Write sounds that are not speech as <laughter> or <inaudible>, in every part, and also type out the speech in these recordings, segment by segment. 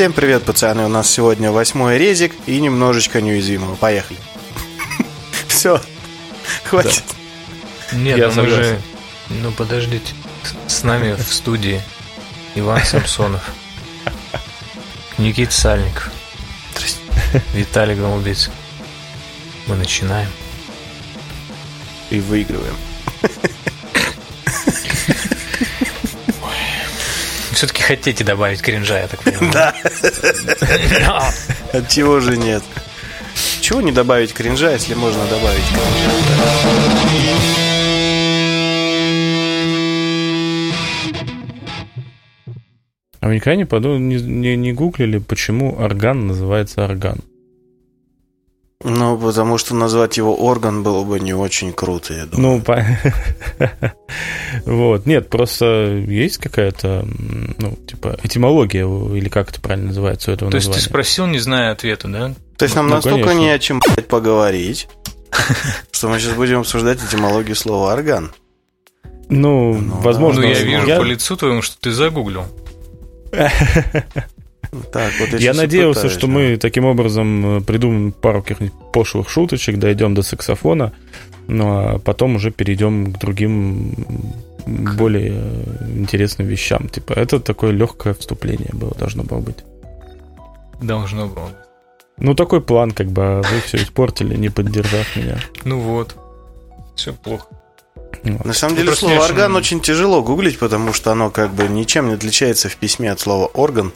Всем привет, пацаны. У нас сегодня восьмой резик и немножечко неуязвимого. Поехали. <laughs> Все. Хватит. Нет, ну мы же... Ну подождите. С с нами в студии Иван Самсонов, Никита Сальников, Виталий Голубец. Мы начинаем. И выигрываем. Хотите добавить кринжа, я так понимаю. Да. От чего же нет? Чего не добавить кринжа, если можно добавить кринжа? А вы никогда не, подумали, не, не, не гуглили, почему орган называется орган? Ну, потому что назвать его орган было бы не очень круто, я думаю. Ну, по- <laughs> вот. Нет, просто есть какая-то, ну, типа, этимология, или как это правильно называется у этого То есть ты названия? спросил, не зная ответа, да? То есть нам ну, настолько конечно. не о чем блядь, поговорить, <laughs> что мы сейчас будем обсуждать этимологию слова орган. Ну, Ну, возможно. ну, я возможно. вижу по лицу твоему, что ты загуглил. <laughs> Так, вот Я надеялся, пытаюсь, что да. мы таким образом э, придумаем пару каких-нибудь пошлых шуточек, дойдем до саксофона, ну а потом уже перейдем к другим более интересным вещам. Типа, это такое легкое вступление было, должно было быть. Должно было. Ну, такой план, как бы, а вы все испортили, не поддержав меня. Ну вот. Все плохо. Вот. На самом Ну, деле слово орган очень тяжело гуглить, потому что оно как бы ничем не отличается в письме от слова орган.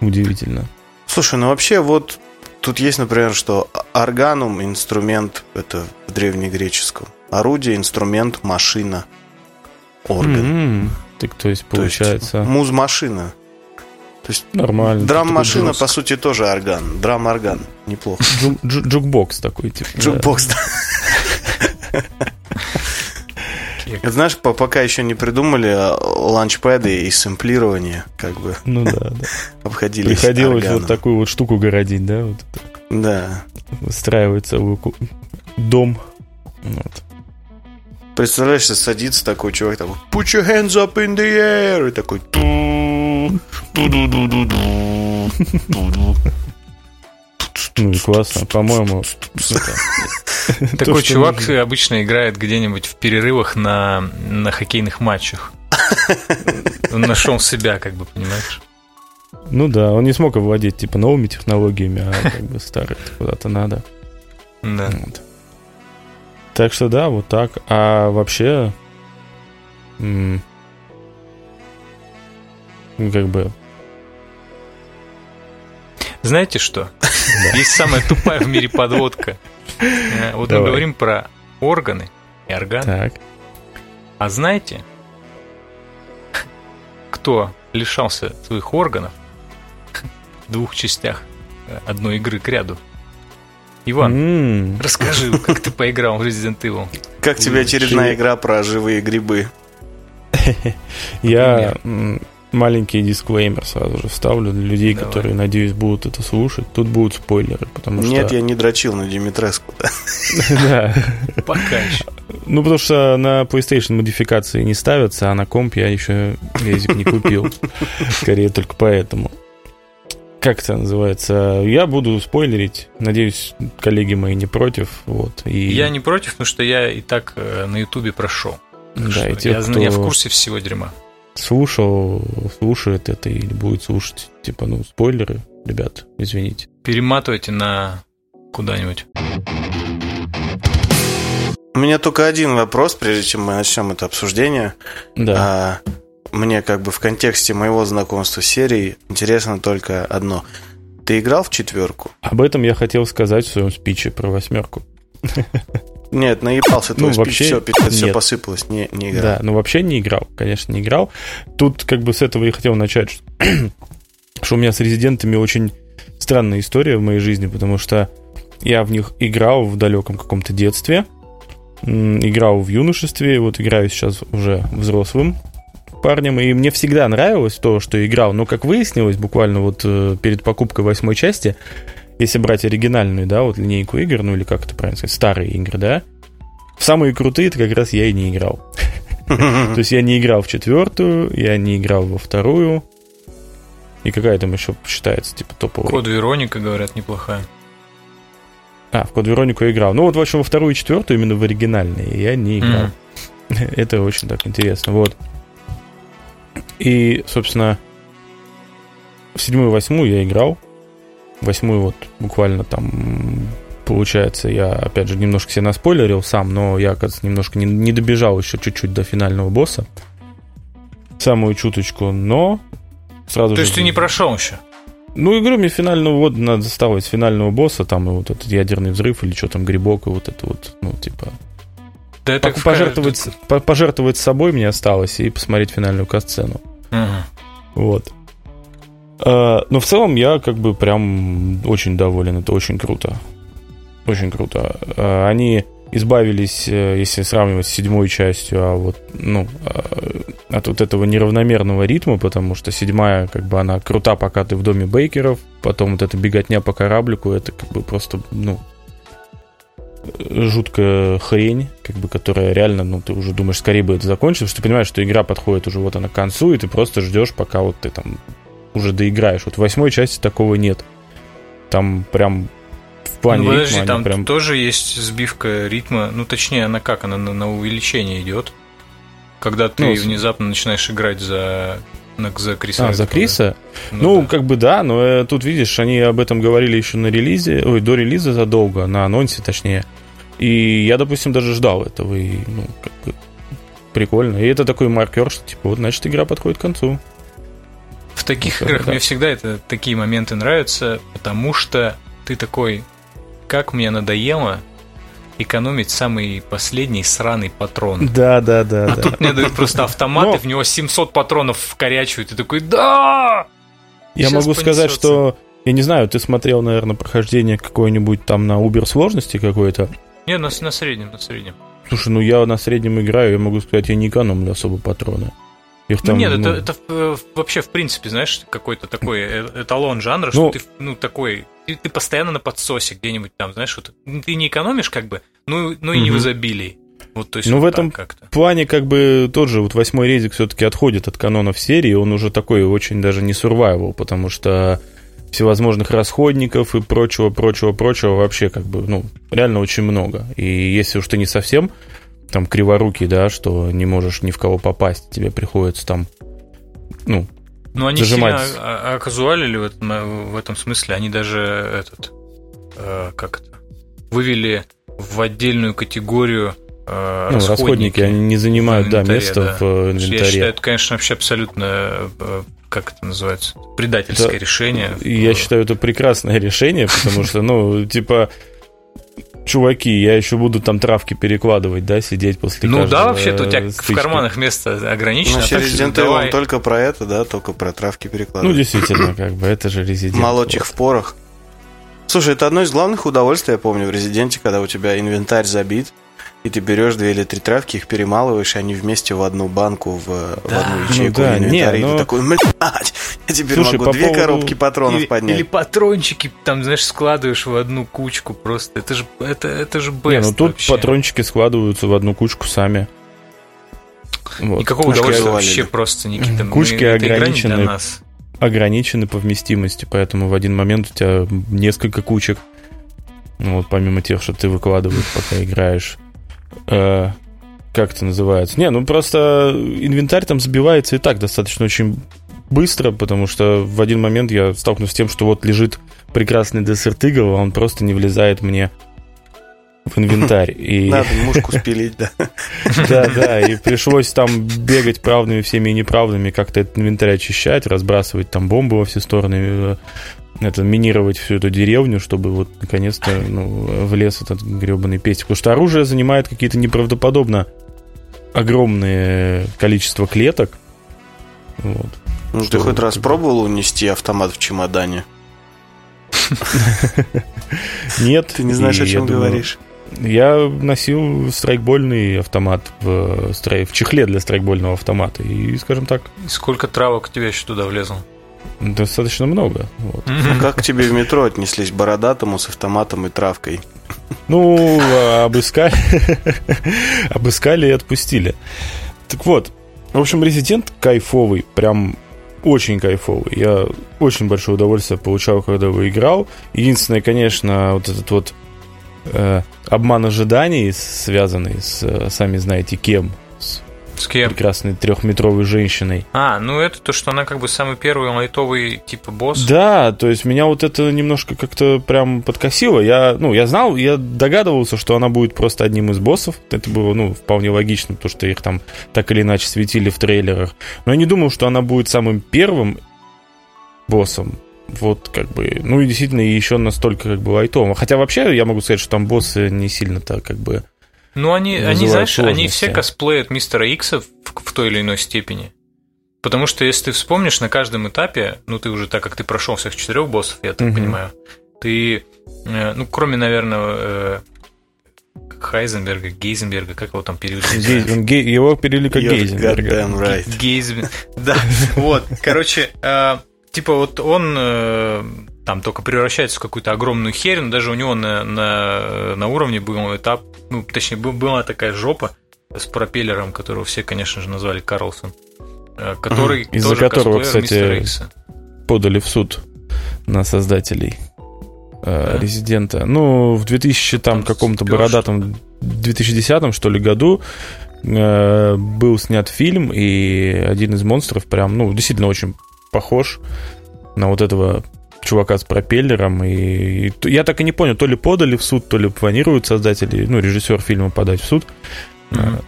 Удивительно. Слушай, ну вообще вот тут есть, например, что органум инструмент, это в древнегреческом. Орудие, инструмент, машина, орган. М, Так, то есть, То есть получается, муз-машина. То есть нормально. драм-машина, Такой по сути, тоже орган. Драм-орган. Неплохо. джу- джу- Джукбокс такой, типа. да. <laughs> Джукбокс, да. Знаешь, по- пока еще не придумали а, лаунчпэды и сэмплирование, как бы Ну да, да. <laughs> обходились Приходилось органом. вот такую вот штуку городить, да, вот это. Да. выстраивать ку- дом. Вот. Представляешь, садится такой чувак, такой Put your hands up in the air И такой «Ту, ту-ду-ду-ду-ду, ту-ду». Ну и классно, по-моему. <laughs> Такой чувак обычно играет где-нибудь в перерывах на, на хоккейных матчах. Он нашел себя, как бы, понимаешь? Ну да, он не смог овладеть типа новыми технологиями, а как бы старые куда-то надо. Да. Вот. Так что да, вот так. А вообще, ну, как бы, Знаете что? <laughs> Есть самая тупая в мире подводка. Э, Вот мы говорим про органы и органы. так. А знаете, кто лишался своих органов в двух частях одной игры к ряду? Иван, расскажи, <laughs> как ты поиграл в Resident Evil. Как тебе очередная игра про живые грибы? Я маленький дисклеймер сразу же вставлю для людей, Давай. которые, надеюсь, будут это слушать. Тут будут спойлеры, потому что... Нет, я не дрочил на Димитреску. <laughs> да. Пока еще. Ну, потому что на PlayStation модификации не ставятся, а на комп я еще резик не купил. <laughs> Скорее только поэтому. Как это называется? Я буду спойлерить. Надеюсь, коллеги мои не против. Вот. И, Я не против, потому что я и так э, на Ютубе прошел. Да, что и те, я, кто я в курсе всего дерьма. Слушал, слушает это или будет слушать, типа, ну, спойлеры, ребят, извините. Перематывайте на куда-нибудь. У меня только один вопрос, прежде чем мы начнем это обсуждение. Да. А, мне как бы в контексте моего знакомства с серией интересно только одно. Ты играл в четверку? Об этом я хотел сказать в своем спиче про восьмерку. <laughs> Нет, наебался твой Ну, спич, вообще все, пипец, все посыпалось, не, не играл. Да, ну вообще не играл, конечно, не играл. Тут как бы с этого я хотел начать, что, <clears throat> что у меня с резидентами очень странная история в моей жизни, потому что я в них играл в далеком каком-то детстве, играл в юношестве, вот играю сейчас уже взрослым парнем, и мне всегда нравилось то, что играл, но как выяснилось, буквально вот э, перед покупкой восьмой части, если брать оригинальную, да, вот линейку игр, ну или как это правильно сказать, старые игры, да, в самые крутые это как раз я и не играл. <laughs> То есть я не играл в четвертую, я не играл во вторую. И какая там еще считается, типа, топовой? Код Вероника, говорят, неплохая. А, в Код Веронику я играл. Ну, вот, в общем, во вторую и четвертую, именно в оригинальные, я не играл. <laughs> Это очень так интересно. Вот. И, собственно, в седьмую и восьмую я играл. Восьмую вот буквально там получается, я, опять же, немножко себе наспойлерил сам, но я, оказывается, немножко не, не добежал еще чуть-чуть до финального босса. Самую чуточку, но сразу То же... есть ты не прошел еще? Ну, игру мне финального вот надо ставить финального босса, там и вот этот ядерный взрыв или что там, грибок, и вот это вот, ну, типа... Да это пожертвовать, в... пожертвовать собой мне осталось и посмотреть финальную касцену. Угу. Вот. А, но в целом я как бы прям очень доволен, это очень круто. Очень круто. А, они избавились, э, если сравнивать с седьмой частью, а вот, ну, от вот этого неравномерного ритма, потому что седьмая, как бы, она крута, пока ты в доме Бейкеров, потом вот эта беготня по кораблику, это как бы просто, ну, жуткая хрень, как бы, которая реально, ну, ты уже думаешь, скорее бы это закончилось, что ты понимаешь, что игра подходит уже вот она к концу, и ты просто ждешь, пока вот ты там уже доиграешь. Вот в восьмой части такого нет. Там прям в плане ну, подожди, ритма там прям... тоже есть сбивка ритма. Ну, точнее, она как? Она на, на увеличение идет. Когда ты Ну, внезапно начинаешь играть за, на, за Криса. А, за. Криса? Ну, Ну, да. как бы да, но э, тут, видишь, они об этом говорили еще на релизе, ой, до релиза задолго, на анонсе точнее. И я, допустим, даже ждал этого, и, ну, как бы, прикольно. И это такой маркер, что, типа, вот, значит, игра подходит к концу. В таких Ну, играх да. мне всегда это такие моменты нравятся, потому что ты такой, как мне надоело экономить самый последний сраный патрон. Да, да, да, А тут мне дают просто автомат, Но- и в него 700 патронов вкорячивают. И ты такой, да! Я могу сказать, понесется. что, я не знаю, ты смотрел, наверное, прохождение какое-нибудь там на Uber сложности какой-то. Не, на, на среднем, на среднем. Слушай, ну я на среднем играю, я могу сказать, я не экономлю особо патроны. Их Ну, там, нет, ну, это, это э, вообще, в принципе, знаешь, какой-то такой э- эталон жанра, Ну- что ты, ну, такой, ты, ты постоянно на подсосе где-нибудь там, знаешь, вот, ты не экономишь, как бы, ну, ну и не в изобилии. Вот, то есть, Ну, вот в этом как-то. Плане, как бы, тот же вот восьмой резик все-таки отходит от канонов серии, он уже такой очень даже не survival, потому что всевозможных расходников и прочего, прочего, прочего вообще как бы, ну, реально очень много. И если уж ты не совсем там криворукий, да, что не можешь ни в кого попасть, тебе приходится там, ну, Ну, они зажимать. сильно а- а- оказуалили в этом, в этом смысле. Они даже этот, э, как это, вывели в отдельную категорию э, ну, расходники, они не занимают, да, место да. в э, Я инвентаре. считаю, это, конечно, вообще абсолютно, э, как это называется, предательское Да. решение. Я считаю, это прекрасное <laughs> решение, потому что, ну, типа, чуваки, я еще буду там травки перекладывать, да, сидеть после Ну да, вообще-то у тебя э, в стычки. карманах место ограничено. Ну, что Resident давай. только про это, да, только про травки Ну, перекладывать. действительно, как бы, это же резидент. Молоть их в порох. Слушай, это одно из главных удовольствий, я помню, в Резиденте, когда у тебя инвентарь забит, и ты берешь две или три травки, их перемалываешь, и они вместе в одну банку, в, в Да. одну Ну ячейку да, в инвентаре. не, и но- ты такой, блядь, я теперь Слушай, могу по две поводу- коробки патронов или, поднять. или патрончики, там, знаешь, складываешь в одну кучку просто. Это же, это, это же best Не, ну тут вообще. патрончики складываются в одну кучку сами. Вот. Никакого Кучки удовольствия вообще просто, Никита. Мы- Кучки не ограничены. для нас. Ограничены по вместимости, поэтому в один момент у тебя несколько кучек. Ну, вот помимо тех, что ты выкладываешь, пока играешь. Э, как это называется? Не, ну просто инвентарь там забивается и так достаточно очень быстро, потому что в один момент я столкнулся с тем, что вот лежит прекрасный десерт игл, а он просто не влезает мне в инвентарь. <laughs> И... Надо мушку спилить, да. <laughs> Да, да, и пришлось там бегать правдами всеми и неправдами, как-то этот инвентарь очищать, разбрасывать там бомбы во все стороны, э, это, минировать всю эту деревню, чтобы вот наконец-то ну, влез этот гребаный пестик. Потому что оружие занимает какие-то неправдоподобно огромное количество клеток. Вот. Ну, ты Что хоть раз пробовал унести автомат в чемодане? <laughs> Нет. Ты не знаешь, о чем говоришь. Я носил страйкбольный автомат в, стрей- в чехле для страйкбольного автомата. И, скажем так, Сколько травок у тебя еще туда влезло? Достаточно много. Вот. Ну, Как к тебе в метро отнеслись бородатому с автоматом и травкой? Ну, а, обыскали, <laughs> обыскали и отпустили. Так вот, в общем, резидент кайфовый, прям очень кайфовый. Я очень большое удовольствие получал, когда его играл. Единственное, конечно, вот этот вот э, обман ожиданий, связанный с, э, сами знаете, кем, с кем? Прекрасной трехметровой женщиной. А, ну это то, что она как бы самый первый лайтовый типа босс. Да, то есть меня вот это немножко как-то прям подкосило. Я, ну, я знал, я догадывался, что она будет просто одним из боссов. Это было, ну, вполне логично, потому что их там так или иначе светили в трейлерах. Но я не думал, что она будет самым первым боссом. Вот, как бы, ну и действительно еще настолько как бы лайтовым. Хотя вообще я могу сказать, что там боссы не сильно-то как бы ну, они, они знаешь, сложности. они все косплеят мистера Икса в, в той или иной степени. Потому что если ты вспомнишь на каждом этапе, ну ты уже так как ты прошел всех четырех боссов, я так угу. понимаю, ты, э, ну кроме, наверное, э, Хайзенберга, Гейзенберга, как его там перевели? Его перевели как Гейзенберга. Right. Гейзенберг. <laughs> Да, вот, короче, э, типа вот он там только превращается в какую-то огромную херь, но даже у него на, на, на уровне был этап, ну, точнее, была такая жопа с пропеллером, которого все, конечно же, назвали Карлсон, э, который угу. Из-за которого, кстати, подали в суд на создателей э, да. Резидента. Ну, в 2000 там, там каком-то бородатом 2010 что ли году э, был снят фильм, и один из монстров прям, ну, действительно очень похож на вот этого чувака с пропеллером. И, и я так и не понял, то ли подали в суд, то ли планируют создатели, ну, режиссер фильма подать в суд. Mm-hmm.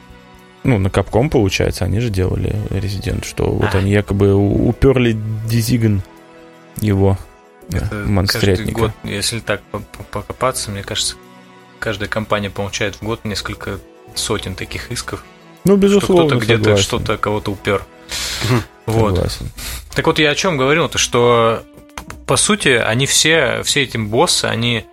Ну, на Капком, получается, они же делали Резидент, что а. вот они якобы уперли Дизиган его Это монстрятника. Год, если так покопаться, мне кажется, каждая компания получает в год несколько сотен таких исков. Ну, безусловно, Что кто-то где-то что-то кого-то упер. Вот. Согласен. Так вот я о чем говорил-то, что по сути, они все, все эти боссы, они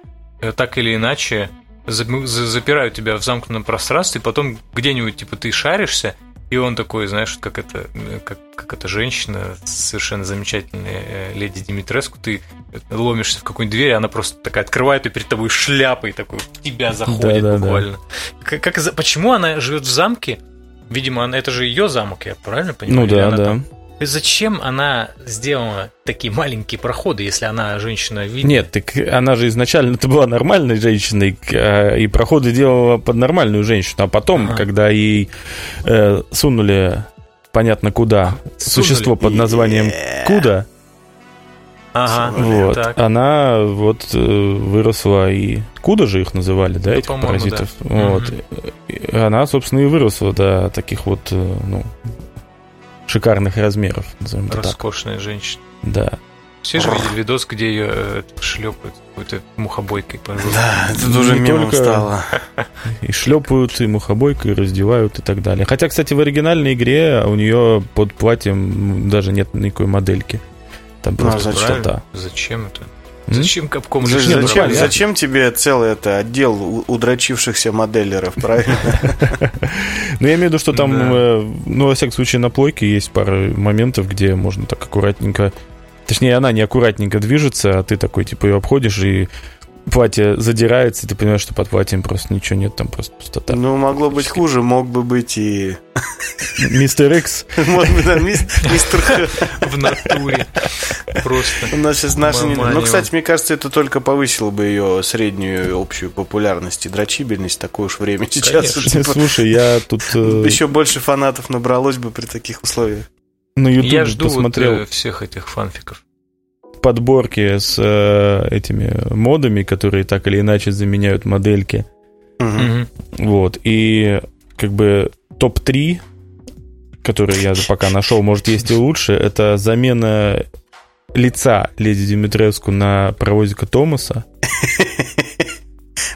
э, так или иначе запирают тебя в замкнутом пространстве, и потом где-нибудь, типа, ты шаришься, и он такой, знаешь, как это, э, как, как эта женщина, совершенно замечательная э, леди Димитреску, ты ломишься в какую-нибудь дверь, она просто такая открывает и перед тобой шляпой такой тебя заходит да, да, буквально. Да. Как, как, почему она живет в замке? Видимо, это же ее замок, я правильно понимаю? Ну да, да. Там Зачем она сделала такие маленькие проходы, если она женщина видит? Нет, так она же изначально это была нормальной женщиной, а, и проходы делала под нормальную женщину. А потом, ага. когда ей э, сунули понятно куда сунули. существо под названием Куда, Ага, вот. Так. Она вот э, выросла и... Куда же их называли, да, да этих паразитов? Да. Вот. Угу. Она, собственно, и выросла до таких вот, э, ну, шикарных размеров, назовем это Роскошная так. женщина. Да. Все же видели видос, где ее э, шлепают какой-то мухобойкой по Да, это уже мемом стало. <laughs> И шлепают, и мухобойкой, и раздевают, и так далее. Хотя, кстати, в оригинальной игре у нее под платьем даже нет никакой модельки. Там ну, просто пустота. Зачем это? Зачем Капком зачем, зачем, зачем тебе целый это отдел удрочившихся моделлеров, правильно? <laughs> Ну, я имею в виду, что там, э, ну, во всяком случае, на плойке есть пара моментов, где можно так аккуратненько... Точнее, она не аккуратненько движется, а ты такой, типа, ее обходишь и платье задирается, и ты понимаешь, что под платьем просто ничего нет, там просто пустота. Ну, могло быть хуже, мог бы быть и... Мистер Икс. <laughs> <laughs> Мистер В натуре. Просто. У нас сейчас наши... Ну, кстати, мне кажется, это только повысило бы ее среднюю общую популярность и дрочибельность такое уж время сейчас. Типа, Слушай, я тут... Э, <laughs> Еще больше фанатов набралось бы при таких условиях. На YouTube посмотрел... Э, всех этих фанфиков подборки с э, этими модами, которые так или иначе заменяют модельки. Угу. Вот. И как бы топ-3, которые я пока нашел, может, есть и лучше, это замена лица леди Димитреску на паровозика Томаса. <laughs>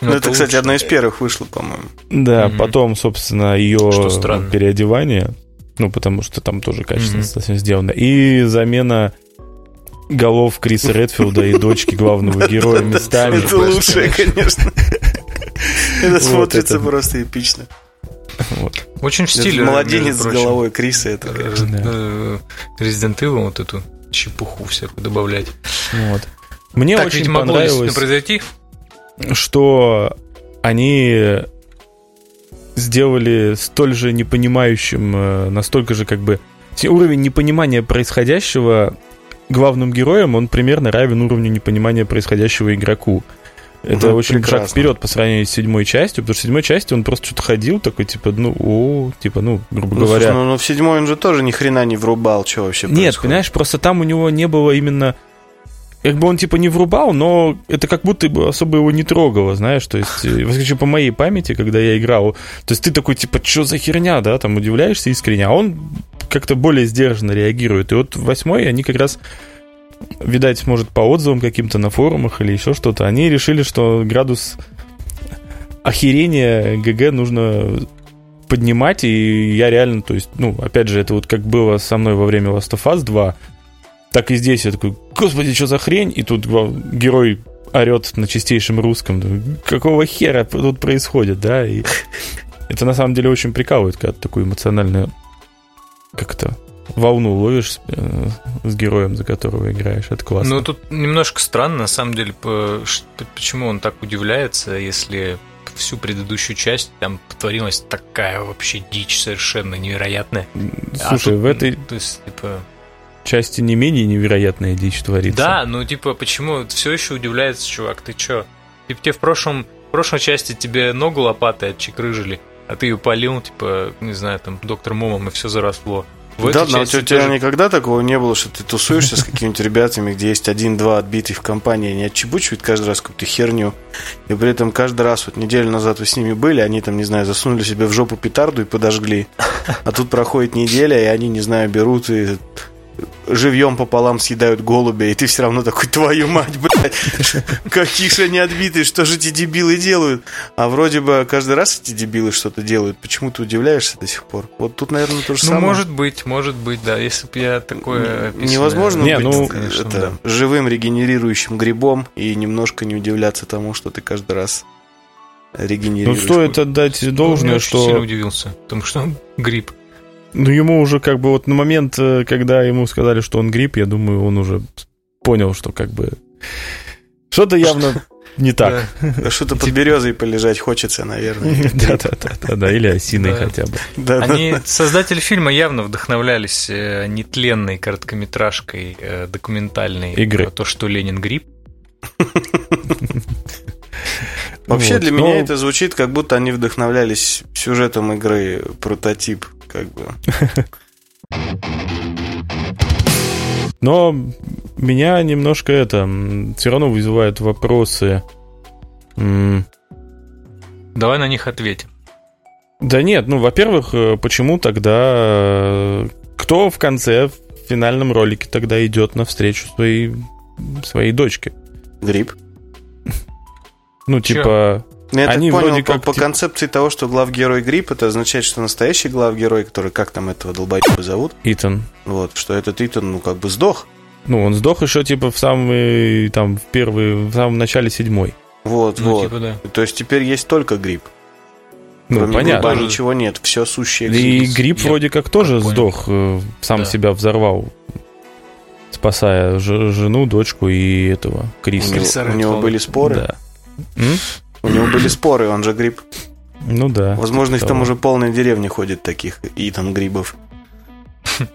Ну, это, кстати, одно из первых вышло, по-моему. Да, потом, собственно, ее переодевание. Ну, потому что там тоже качественно совсем сделано. И замена голов Криса Редфилда и дочки главного героя местами. Это лучшее, конечно. Это смотрится просто эпично. Очень в стиле. Младенец с головой Криса, это, конечно. Resident Evil вот эту чепуху всякую добавлять. Вот. Мне так очень понравилось, произойти? что они сделали столь же непонимающим, э, настолько же как бы уровень непонимания происходящего главным героем, он примерно равен уровню непонимания происходящего игроку. Это угу, очень прекрасно. шаг вперед по сравнению с седьмой частью, потому что в седьмой части он просто что-то ходил, такой, типа, ну, о, типа, ну, грубо ну, говоря. Слушай, ну, ну, в седьмой он же тоже ни хрена не врубал, что вообще Нет, происходит. понимаешь, просто там у него не было именно как бы он типа не врубал, но это как будто бы особо его не трогало, знаешь, то есть, э, вообще по моей памяти, когда я играл, то есть ты такой, типа, что за херня, да, там удивляешься искренне, а он как-то более сдержанно реагирует. И вот восьмой они как раз видать, может, по отзывам каким-то на форумах или еще что-то, они решили, что градус охерения ГГ нужно поднимать, и я реально, то есть, ну, опять же, это вот как было со мной во время Last of Us 2, так и здесь я такой, господи, что за хрень? И тут герой орет на чистейшем русском. Какого хера тут происходит, да? И <laughs> это на самом деле очень прикалывает, когда такую эмоциональную как-то волну ловишь с, э, с героем, за которого играешь. Это классно. Ну, тут немножко странно, на самом деле, по, почему он так удивляется, если всю предыдущую часть там потворилась такая вообще дичь совершенно невероятная. А Слушай, а тут, в этой... То есть, типа части не менее невероятная дичь творится. Да, ну типа, почему все еще удивляется, чувак, ты чё? Типа тебе в прошлом, в прошлой части тебе ногу лопатой отчекрыжили, а ты ее полил, типа, не знаю, там, доктор Момом, и все заросло. В да, но у тебя тоже... никогда такого не было, что ты тусуешься с какими-то ребятами, где есть один-два отбитых в компании, они отчебучивают каждый раз какую-то херню. И при этом каждый раз, вот неделю назад вы с ними были, они там, не знаю, засунули себе в жопу петарду и подожгли. А тут проходит неделя, и они, не знаю, берут и живьем пополам съедают голубя, и ты все равно такой, твою мать, блядь, какие же они отбитые, что же эти дебилы делают? А вроде бы каждый раз эти дебилы что-то делают, почему ты удивляешься до сих пор? Вот тут, наверное, то же ну, самое. может быть, может быть, да, если бы я такое описанное... Невозможно не, быть ну, конечно, это, да. живым регенерирующим грибом и немножко не удивляться тому, что ты каждый раз регенерируешь. Ну, стоит отдать должное, ну, что... Я сильно удивился, потому что он гриб. Ну, ему уже как бы вот на момент, э, когда ему сказали, что он грипп, я думаю, он уже понял, что как бы что-то явно <laughs> не так. Да, что-то под березой полежать хочется, наверное. <laughs> Да-да-да, да, или осиной хотя бы. Они, создатели фильма явно вдохновлялись э, нетленной короткометражкой э, документальной игры. То, что Ленин грипп. Вообще для меня это звучит, как будто они вдохновлялись сюжетом игры прототип как бы. <laughs> Но меня немножко это все равно вызывает вопросы. Давай на них ответим. Да нет, ну, во-первых, э, почему тогда э, кто в конце в финальном ролике тогда идет навстречу своей своей дочке? Гриб. Ну, Чё? типа, я Они так понял, по, как, по концепции того, что главгерой грипп, это означает, что настоящий главгерой, который, как там этого долбоеба зовут? Итан. Вот, что этот Итан, ну, как бы сдох. Ну, он сдох еще, типа, в самый, там, в первый, в самом начале седьмой. Вот, ну, вот. Типа, да. То есть теперь есть только грипп. Ну, Кроме понятно. Гриба ничего нет, все сущее. И грипп вроде как тоже как сдох, э, сам да. себя взорвал, спасая жену, дочку и этого Криса. У него, у него были споры? Да. М? У него были <clears throat> споры, он же гриб. Ну да. Возможно, их там уже полная деревня ходит таких, и там грибов. <laughs>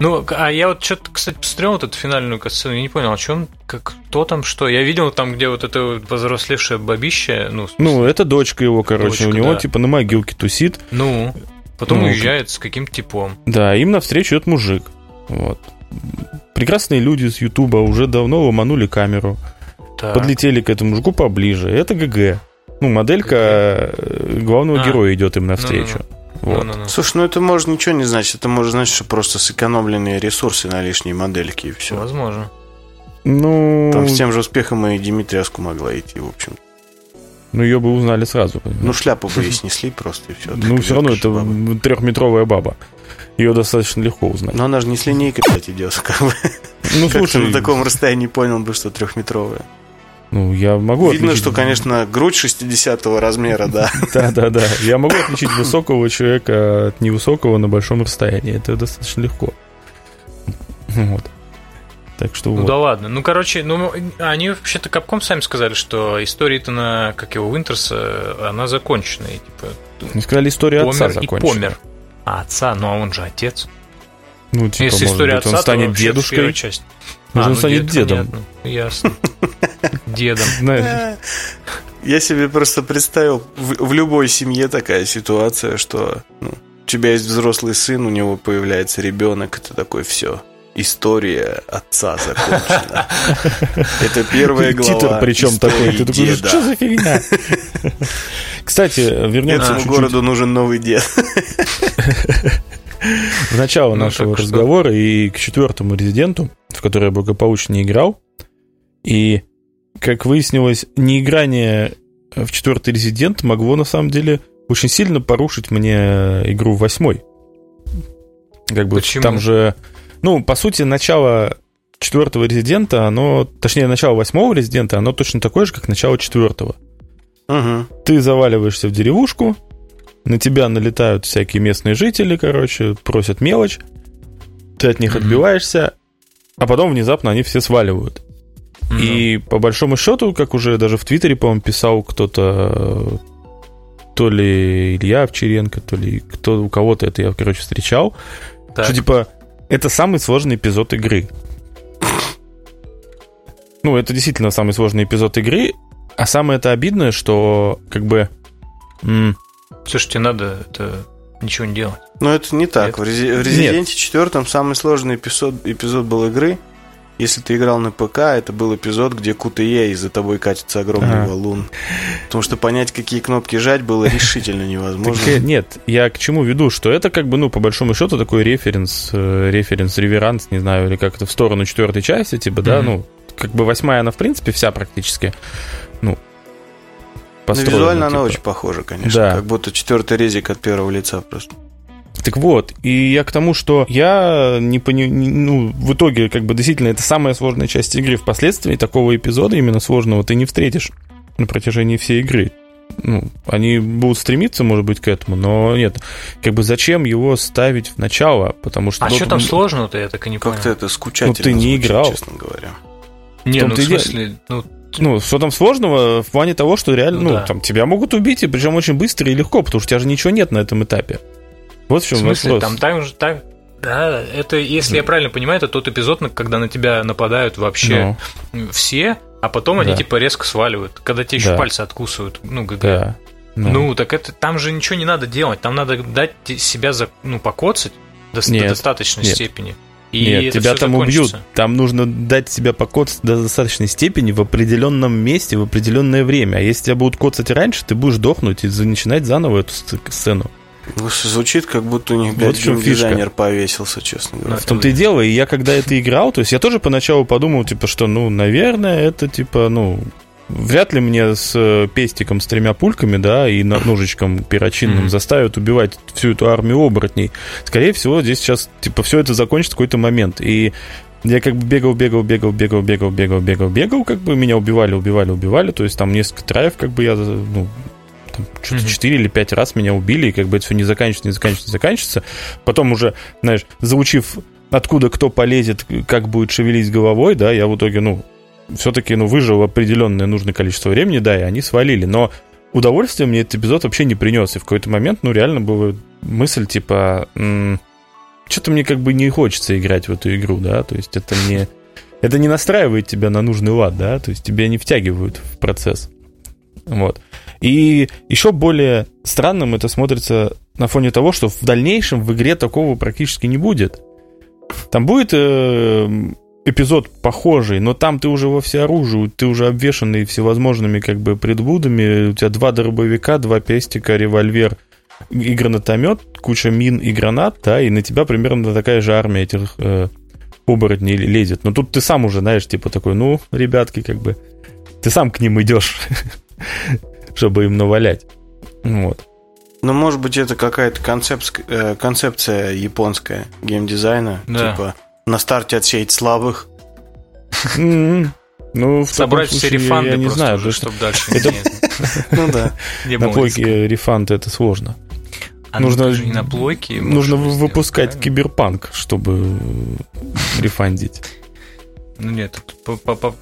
Ну, а я вот что-то, кстати, посмотрел вот эту финальную катсцену, я не понял, о чем, как, кто там, что. Я видел там, где вот это вот возрослевшее бабище, ну... Ну, это дочка его, короче, дочка, у него, да. типа, на могилке тусит. Ну, потом ну, уезжает с каким-то типом. Да, им навстречу идет мужик. Вот. Прекрасные люди с Ютуба уже давно ломанули камеру. Так. Подлетели к этому жуку поближе. Это ГГ. Ну, моделька ГГ. Э, главного а. героя идет им навстречу. Ну, ну, вот. ну, ну, ну. Слушай, ну это может ничего не значит. Это может значить, что просто сэкономленные ресурсы на лишние модельки и все. Возможно. Ну... Там с тем же успехом и Димитреску могла идти, в общем. Ну, ее бы узнали сразу. Понимаешь? Ну, шляпу бы и <laughs> снесли просто, и все. Ну, все равно это трехметровая баба. Ее достаточно легко узнать. Но она же не с линейкой, кстати, идет. Как бы. Ну, <laughs> слушай... на таком расстоянии понял бы, что трехметровая. Ну, я могу Видно, отличить... что, конечно, грудь 60 размера, да. <laughs> Да, да, да. Я могу отличить высокого человека от невысокого на большом расстоянии. Это достаточно легко. Вот. Так что ну вот. да ладно. Ну, короче, ну, они вообще-то Капком сами сказали, что история-то на, как его, Винтерса, она закончена. И, типа, Они сказали, история отца закончена. и помер. А отца, ну а он же отец. Ну, типа, Если история быть, отца, он станет дедушкой. Часть. А, он ну, станет дед, дедом. Понятно. Ясно. Дедом. <laughs> Я себе просто представил, в, в любой семье такая ситуация, что ну, у тебя есть взрослый сын, у него появляется ребенок, это такой все. История отца закончена. <laughs> Это первая глава. Титр причем такой. Ты такой, что за фигня? <laughs> Кстати, вернемся Этому городу нужен новый дед. В начало ну, нашего разговора и к четвертому резиденту, в который я благополучно не играл. И, как выяснилось, неиграние в четвертый резидент могло на самом деле очень сильно порушить мне игру в восьмой. Как бы Почему? там же... Ну, по сути, начало четвертого резидента, оно, точнее, начало восьмого резидента, оно точно такое же, как начало четвертого. Угу. Ты заваливаешься в деревушку, на тебя налетают всякие местные жители, короче, просят мелочь, ты от них mm-hmm. отбиваешься, а потом внезапно они все сваливают. Mm-hmm. И по большому счету, как уже даже в Твиттере, по-моему, писал кто-то, то ли Илья Овчаренко, то ли кто, у кого-то это я, короче, встречал, так. что типа это самый сложный эпизод игры. Ну, это действительно самый сложный эпизод игры, а самое это обидное, что как бы Слушайте, надо это ничего не делать. Но это не так. Это... В, Рези... в Резиденте 4 самый сложный эпизод, эпизод был игры. Если ты играл на ПК, это был эпизод, где КТЕ и за тобой катится огромный ага. валун. Потому что понять, какие кнопки жать, было <laughs> решительно невозможно. Так, нет, я к чему веду, что это как бы, ну, по большому счету, такой референс, э, референс, реверанс, не знаю, или как это в сторону четвертой части, типа, да, ну, как бы восьмая, она, в принципе, вся практически, ну, построена. Ну, визуально типа. она очень похожа, конечно. Да. Как будто четвертый резик от первого лица просто. Так вот, и я к тому, что я не понимаю, ну, в итоге, как бы, действительно, это самая сложная часть игры. Впоследствии такого эпизода именно сложного ты не встретишь на протяжении всей игры. Ну, они будут стремиться, может быть, к этому, но нет. Как бы зачем его ставить в начало? Потому что... А что там сложного-то, я так и не понял. Как-то это скучательно Ну, ты не звучит, играл. честно говоря. Не, ну, в смысле, ну, ну, что там сложного в плане того, что реально, ну, ну да. там тебя могут убить, и причем очень быстро и легко, потому что у тебя же ничего нет на этом этапе. Вот в чем в смысле, вопрос. Там так же так. Да, это, если я правильно понимаю, это тот эпизод, когда на тебя нападают вообще. Ну. все, а потом да. они типа резко сваливают, когда тебе еще да. пальцы откусывают. Ну, ГГ. Да. Ну. ну, так это там же ничего не надо делать, там надо дать себя за, ну, покоцать до, нет, до достаточной нет. степени. И Нет, тебя там закончится. убьют. Там нужно дать себя покоцать до достаточной степени в определенном месте, в определенное время. А если тебя будут коцать раньше, ты будешь дохнуть и начинать заново эту сцену. Звучит, как будто у них, блядь, вот дизайнер повесился, честно говоря. В том-то и дело, и я когда это играл, то есть я тоже поначалу подумал, типа, что, ну, наверное, это, типа, ну, Вряд ли мне с э, пестиком с тремя пульками, да, и ножичком перочинным mm-hmm. заставят убивать всю эту армию оборотней. Скорее всего, здесь сейчас, типа, все это закончится в какой-то момент. И я как бы бегал, бегал, бегал, бегал, бегал, бегал, бегал, бегал, как бы меня убивали, убивали, убивали. То есть там несколько траев, как бы я, ну, там, что-то mm-hmm. 4 или 5 раз меня убили, и как бы это все не заканчивается, не заканчивается, не заканчивается. Потом уже, знаешь, заучив откуда кто полезет, как будет шевелить головой, да, я в итоге, ну, все-таки, ну, выжил определенное нужное количество времени, да, и они свалили. Но удовольствие мне этот эпизод вообще не принес. И в какой-то момент, ну, реально была мысль, типа, что-то мне как бы не хочется играть в эту игру, да, то есть это не... Это не настраивает тебя на нужный лад, да, то есть тебя не втягивают в процесс. Вот. И еще более странным это смотрится на фоне того, что в дальнейшем в игре такого практически не будет. Там будет э, эпизод похожий, но там ты уже во всеоружии, ты уже обвешанный всевозможными как бы предбудами, у тебя два дробовика, два пестика, револьвер и гранатомет, куча мин и гранат, да, и на тебя примерно такая же армия этих э, оборотней лезет. Но тут ты сам уже, знаешь, типа такой, ну, ребятки, как бы, ты сам к ним идешь, <laughs> чтобы им навалять. Вот. Ну, может быть, это какая-то концепция, э, концепция японская геймдизайна, да. типа на старте отсеять слабых. Ну, в Собрать все рефанды я не знаю, уже, чтобы дальше это... <laughs> Ну да. На плойке рефанд это сложно. А нужно не на плойке. Нужно выпускать киберпанк, чтобы рефандить. Ну нет,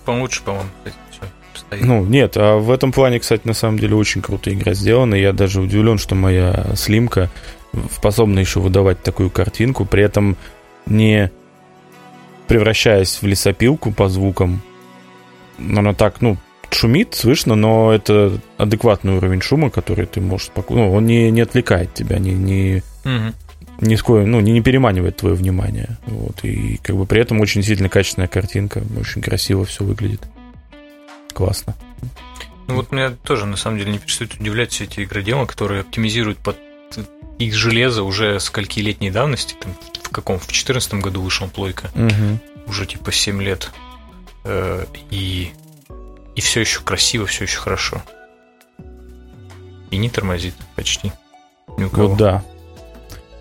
получше, по-моему, Ну, нет, а в этом плане, кстати, на самом деле очень крутая игра сделана. Я даже удивлен, что моя слимка способна еще выдавать такую картинку. При этом не превращаясь в лесопилку по звукам. Она так, ну, шумит, слышно, но это адекватный уровень шума, который ты можешь спокойно... Ну, он не, не отвлекает тебя, не, не, угу. ни с ну, не, не переманивает твое внимание. Вот, и как бы при этом очень сильно качественная картинка, очень красиво все выглядит. Классно. Ну вот меня тоже на самом деле не перестают удивлять все эти игроделы, которые оптимизируют под их железо уже скольки летней давности, там, в каком, в 2014 году вышел плойка, угу. уже типа 7 лет, э, и, и все еще красиво, все еще хорошо. И не тормозит почти. Ни у кого. Вот да.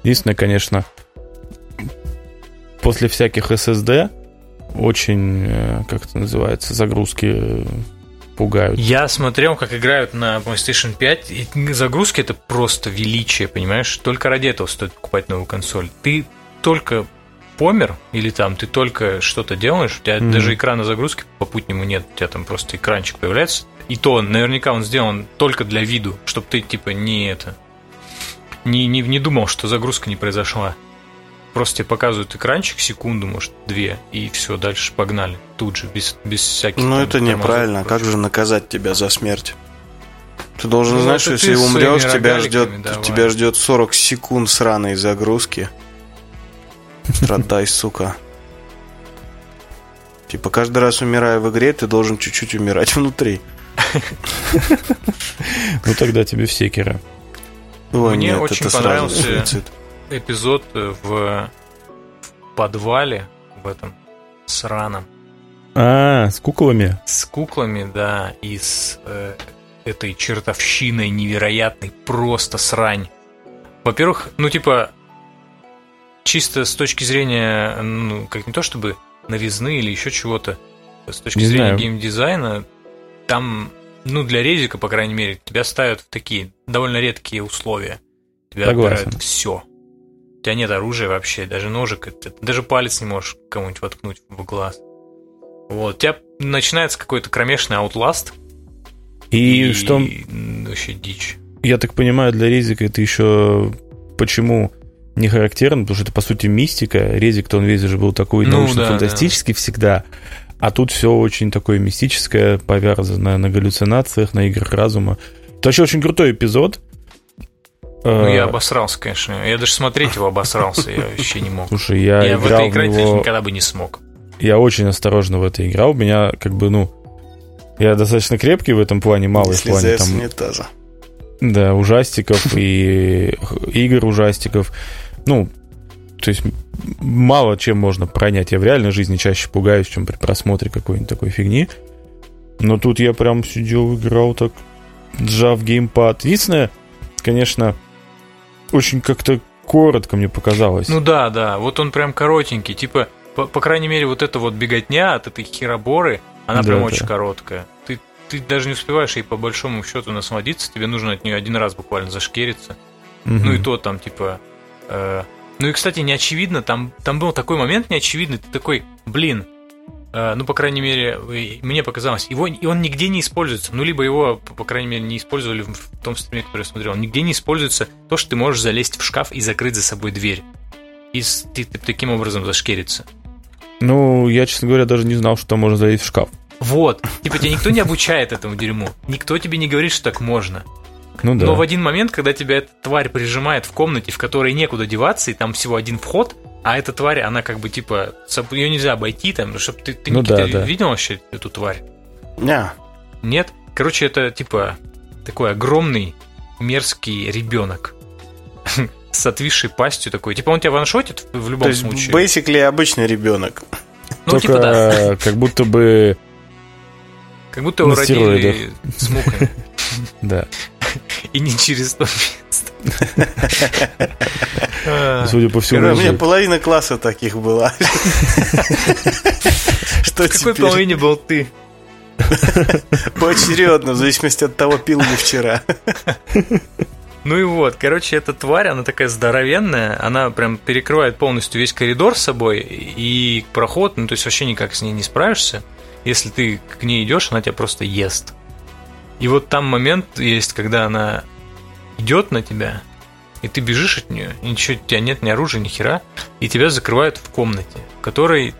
Единственное, конечно, после всяких SSD очень, э, как это называется, загрузки пугают. Я смотрел, как играют на PlayStation 5, и загрузки это просто величие, понимаешь? Только ради этого стоит покупать новую консоль. Ты только помер, или там ты только что-то делаешь, у тебя mm-hmm. даже экрана загрузки попутнему нет, у тебя там просто экранчик появляется. И то, наверняка он сделан только для виду, чтобы ты типа не это не, не, не думал, что загрузка не произошла. Просто тебе показывают экранчик, секунду, может, две, и все, дальше погнали. Тут же, без, без всяких... Ну, это неправильно. Как же наказать тебя за смерть? Ты должен ну, знать, что если умрешь, тебя ждет, давай. тебя ждет 40 секунд сраной загрузки. Страдай, сука. Типа каждый раз умирая в игре, ты должен чуть-чуть умирать внутри. Ну тогда тебе все кера. Мне очень понравился эпизод э, в, в подвале в этом сраном. А, с куклами? С куклами, да, и с э, этой чертовщиной невероятной, просто срань. Во-первых, ну типа, чисто с точки зрения, ну, как не то чтобы новизны или еще чего-то, с точки не зрения знаю. геймдизайна, там, ну, для резика, по крайней мере, тебя ставят в такие довольно редкие условия. Тебя Согласен. отбирают все тебя нет оружия вообще, даже ножик, даже палец не можешь кому-нибудь воткнуть в глаз. Вот, у тебя начинается какой-то кромешный outlast. И, и что... Вообще дичь. Я так понимаю, для Резика это еще почему не характерно, потому что это, по сути, мистика. Резик-то он весь же был такой ну, научно-фантастический да, да. всегда. А тут все очень такое мистическое, повязано на галлюцинациях, на играх разума. Это вообще очень крутой эпизод. Ну, я э, обосрался, конечно. Я даже смотреть его обосрался, я вообще не мог. Слушай, я, я играл в это играть в него... никогда бы не смог. Я очень осторожно в это играл. У меня, как бы, ну, я достаточно крепкий в этом плане, малый Если в плане там... унитаза. Да, ужастиков <laughs> и игр ужастиков. Ну, то есть мало чем можно пронять. Я в реальной жизни чаще пугаюсь, чем при просмотре какой-нибудь такой фигни. Но тут я прям сидел, играл так, сжав геймпад. Единственное, конечно, очень как-то коротко мне показалось. Ну да, да, вот он прям коротенький, типа, по, по крайней мере, вот эта вот беготня от этой хероборы, она да, прям да. очень короткая. Ты, ты даже не успеваешь ей по большому счету насладиться, тебе нужно от нее один раз буквально зашкериться. Угу. Ну и то там, типа... Э, ну и, кстати, не очевидно, там, там был такой момент неочевидный, ты такой, блин, ну, по крайней мере, мне показалось, его, и он нигде не используется. Ну, либо его, по крайней мере, не использовали в том стриме, который я смотрел. Нигде не используется то, что ты можешь залезть в шкаф и закрыть за собой дверь. И ты, ты таким образом зашкериться. Ну, я, честно говоря, даже не знал, что можно залезть в шкаф. Вот. Типа тебя никто не обучает этому дерьму. Никто тебе не говорит, что так можно. Ну, да. Но в один момент, когда тебя эта тварь прижимает в комнате, в которой некуда деваться, и там всего один вход, а эта тварь, она как бы типа, ее нельзя обойти там, ну, чтобы ты, ты ну, Никита, да, да. видел вообще эту тварь? Не. Нет? Короче, это типа такой огромный мерзкий ребенок <laughs> с отвисшей пастью такой. Типа он тебя ваншотит в любом То есть, случае. Basically обычный ребенок. Ну, Только типа, да. <laughs> как будто бы... Как будто его родили с муками. <laughs> Да. И не через то место. Судя по всему. У меня половина класса таких была. Что В какой половине был ты? Поочередно, в зависимости от того, пил ли вчера. Ну и вот, короче, эта тварь, она такая здоровенная, она прям перекрывает полностью весь коридор с собой и проход, ну то есть вообще никак с ней не справишься. Если ты к ней идешь, она тебя просто ест. И вот там момент есть, когда она идет на тебя, и ты бежишь от нее, и ничего, у тебя нет ни оружия, ни хера, и тебя закрывают в комнате, в которой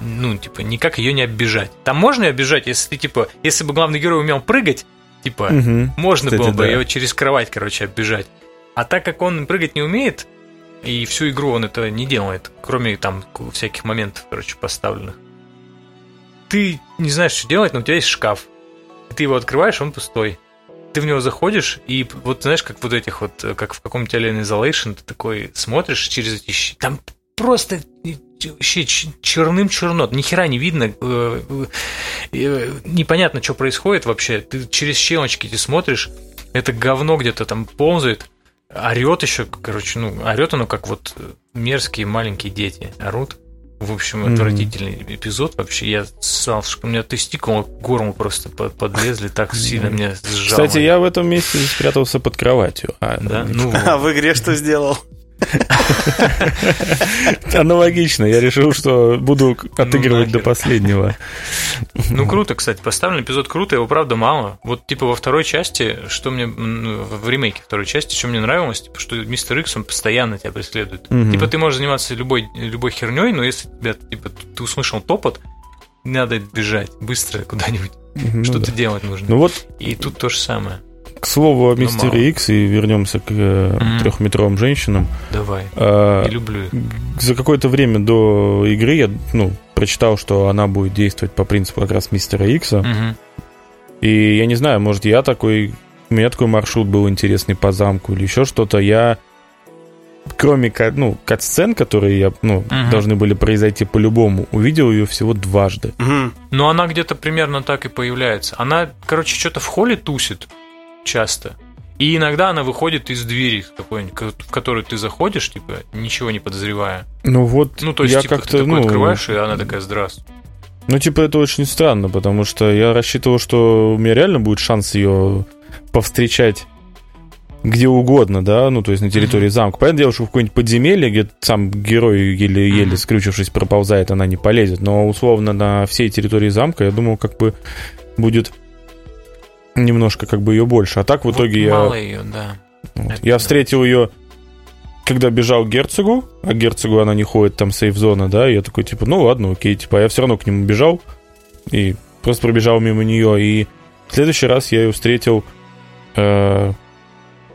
ну, типа, никак ее не оббежать. Там можно ее оббежать, если ты, типа, если бы главный герой умел прыгать, типа, угу. можно Кстати, было бы да. ее через кровать, короче, оббежать. А так как он прыгать не умеет, и всю игру он этого не делает, кроме там всяких моментов, короче, поставленных. Ты не знаешь, что делать, но у тебя есть шкаф. Ты его открываешь, он пустой. Ты в него заходишь, и вот знаешь, как вот этих вот, как в каком-то Alien Isolation, ты такой смотришь через эти. Там просто вообще черным черно, ни хера не видно, э, э, непонятно, что происходит вообще. Ты через щелочки ты смотришь, это говно где-то там ползает, орет еще, короче, ну, орет оно как вот мерзкие маленькие дети орут. В общем, отвратительный mm-hmm. эпизод вообще. Я что у меня тестикулы к горлу просто подлезли, так сильно меня сжало. Кстати, я в этом месте спрятался под кроватью. А, да? ну, <laughs> а в игре что сделал? <laughs> Аналогично. Я решил, что буду отыгрывать ну, до последнего. Ну, круто, кстати. Поставлен эпизод круто, его, правда, мало. Вот, типа, во второй части, что мне... В ремейке второй части, что мне нравилось, типа, что мистер Икс, он постоянно тебя преследует. Угу. Типа, ты можешь заниматься любой, любой херней, но если тебя, типа, ты услышал топот, надо бежать быстро куда-нибудь. Ну, Что-то да. делать нужно. Ну вот. И тут то же самое. К слову о ну, Мистере Икс и вернемся к mm. трехметровым женщинам. Давай. А, я люблю. За какое-то время до игры я ну, прочитал, что она будет действовать по принципу как раз Мистера Икса. Mm-hmm. И я не знаю, может, я такой... У меня такой маршрут был интересный по замку или еще что-то. Я кроме ну, кат-сцен, которые я, ну, угу. должны были произойти по-любому, увидел ее всего дважды. Угу. Но она где-то примерно так и появляется. Она, короче, что-то в холле тусит часто. И иногда она выходит из двери какой-нибудь, в которую ты заходишь, типа, ничего не подозревая. Ну вот, ну, то есть, я типа, как-то, ты ну, открываешь, и она такая, здравствуй. Ну, типа, это очень странно, потому что я рассчитывал, что у меня реально будет шанс ее повстречать где угодно, да, ну, то есть на территории mm-hmm. замка. Понятное дело, что в какое-нибудь подземелье, где сам герой еле-еле mm-hmm. скрючившись проползает, она не полезет. Но условно на всей территории замка, я думал, как бы будет немножко как бы ее больше. А так в итоге мало я... ее, да. Вот. я да. встретил ее, когда бежал к герцогу, а герцогу она не ходит, там сейф-зона, да, и я такой, типа, ну ладно, окей, типа, а я все равно к нему бежал и просто пробежал мимо нее, и в следующий раз я ее встретил э,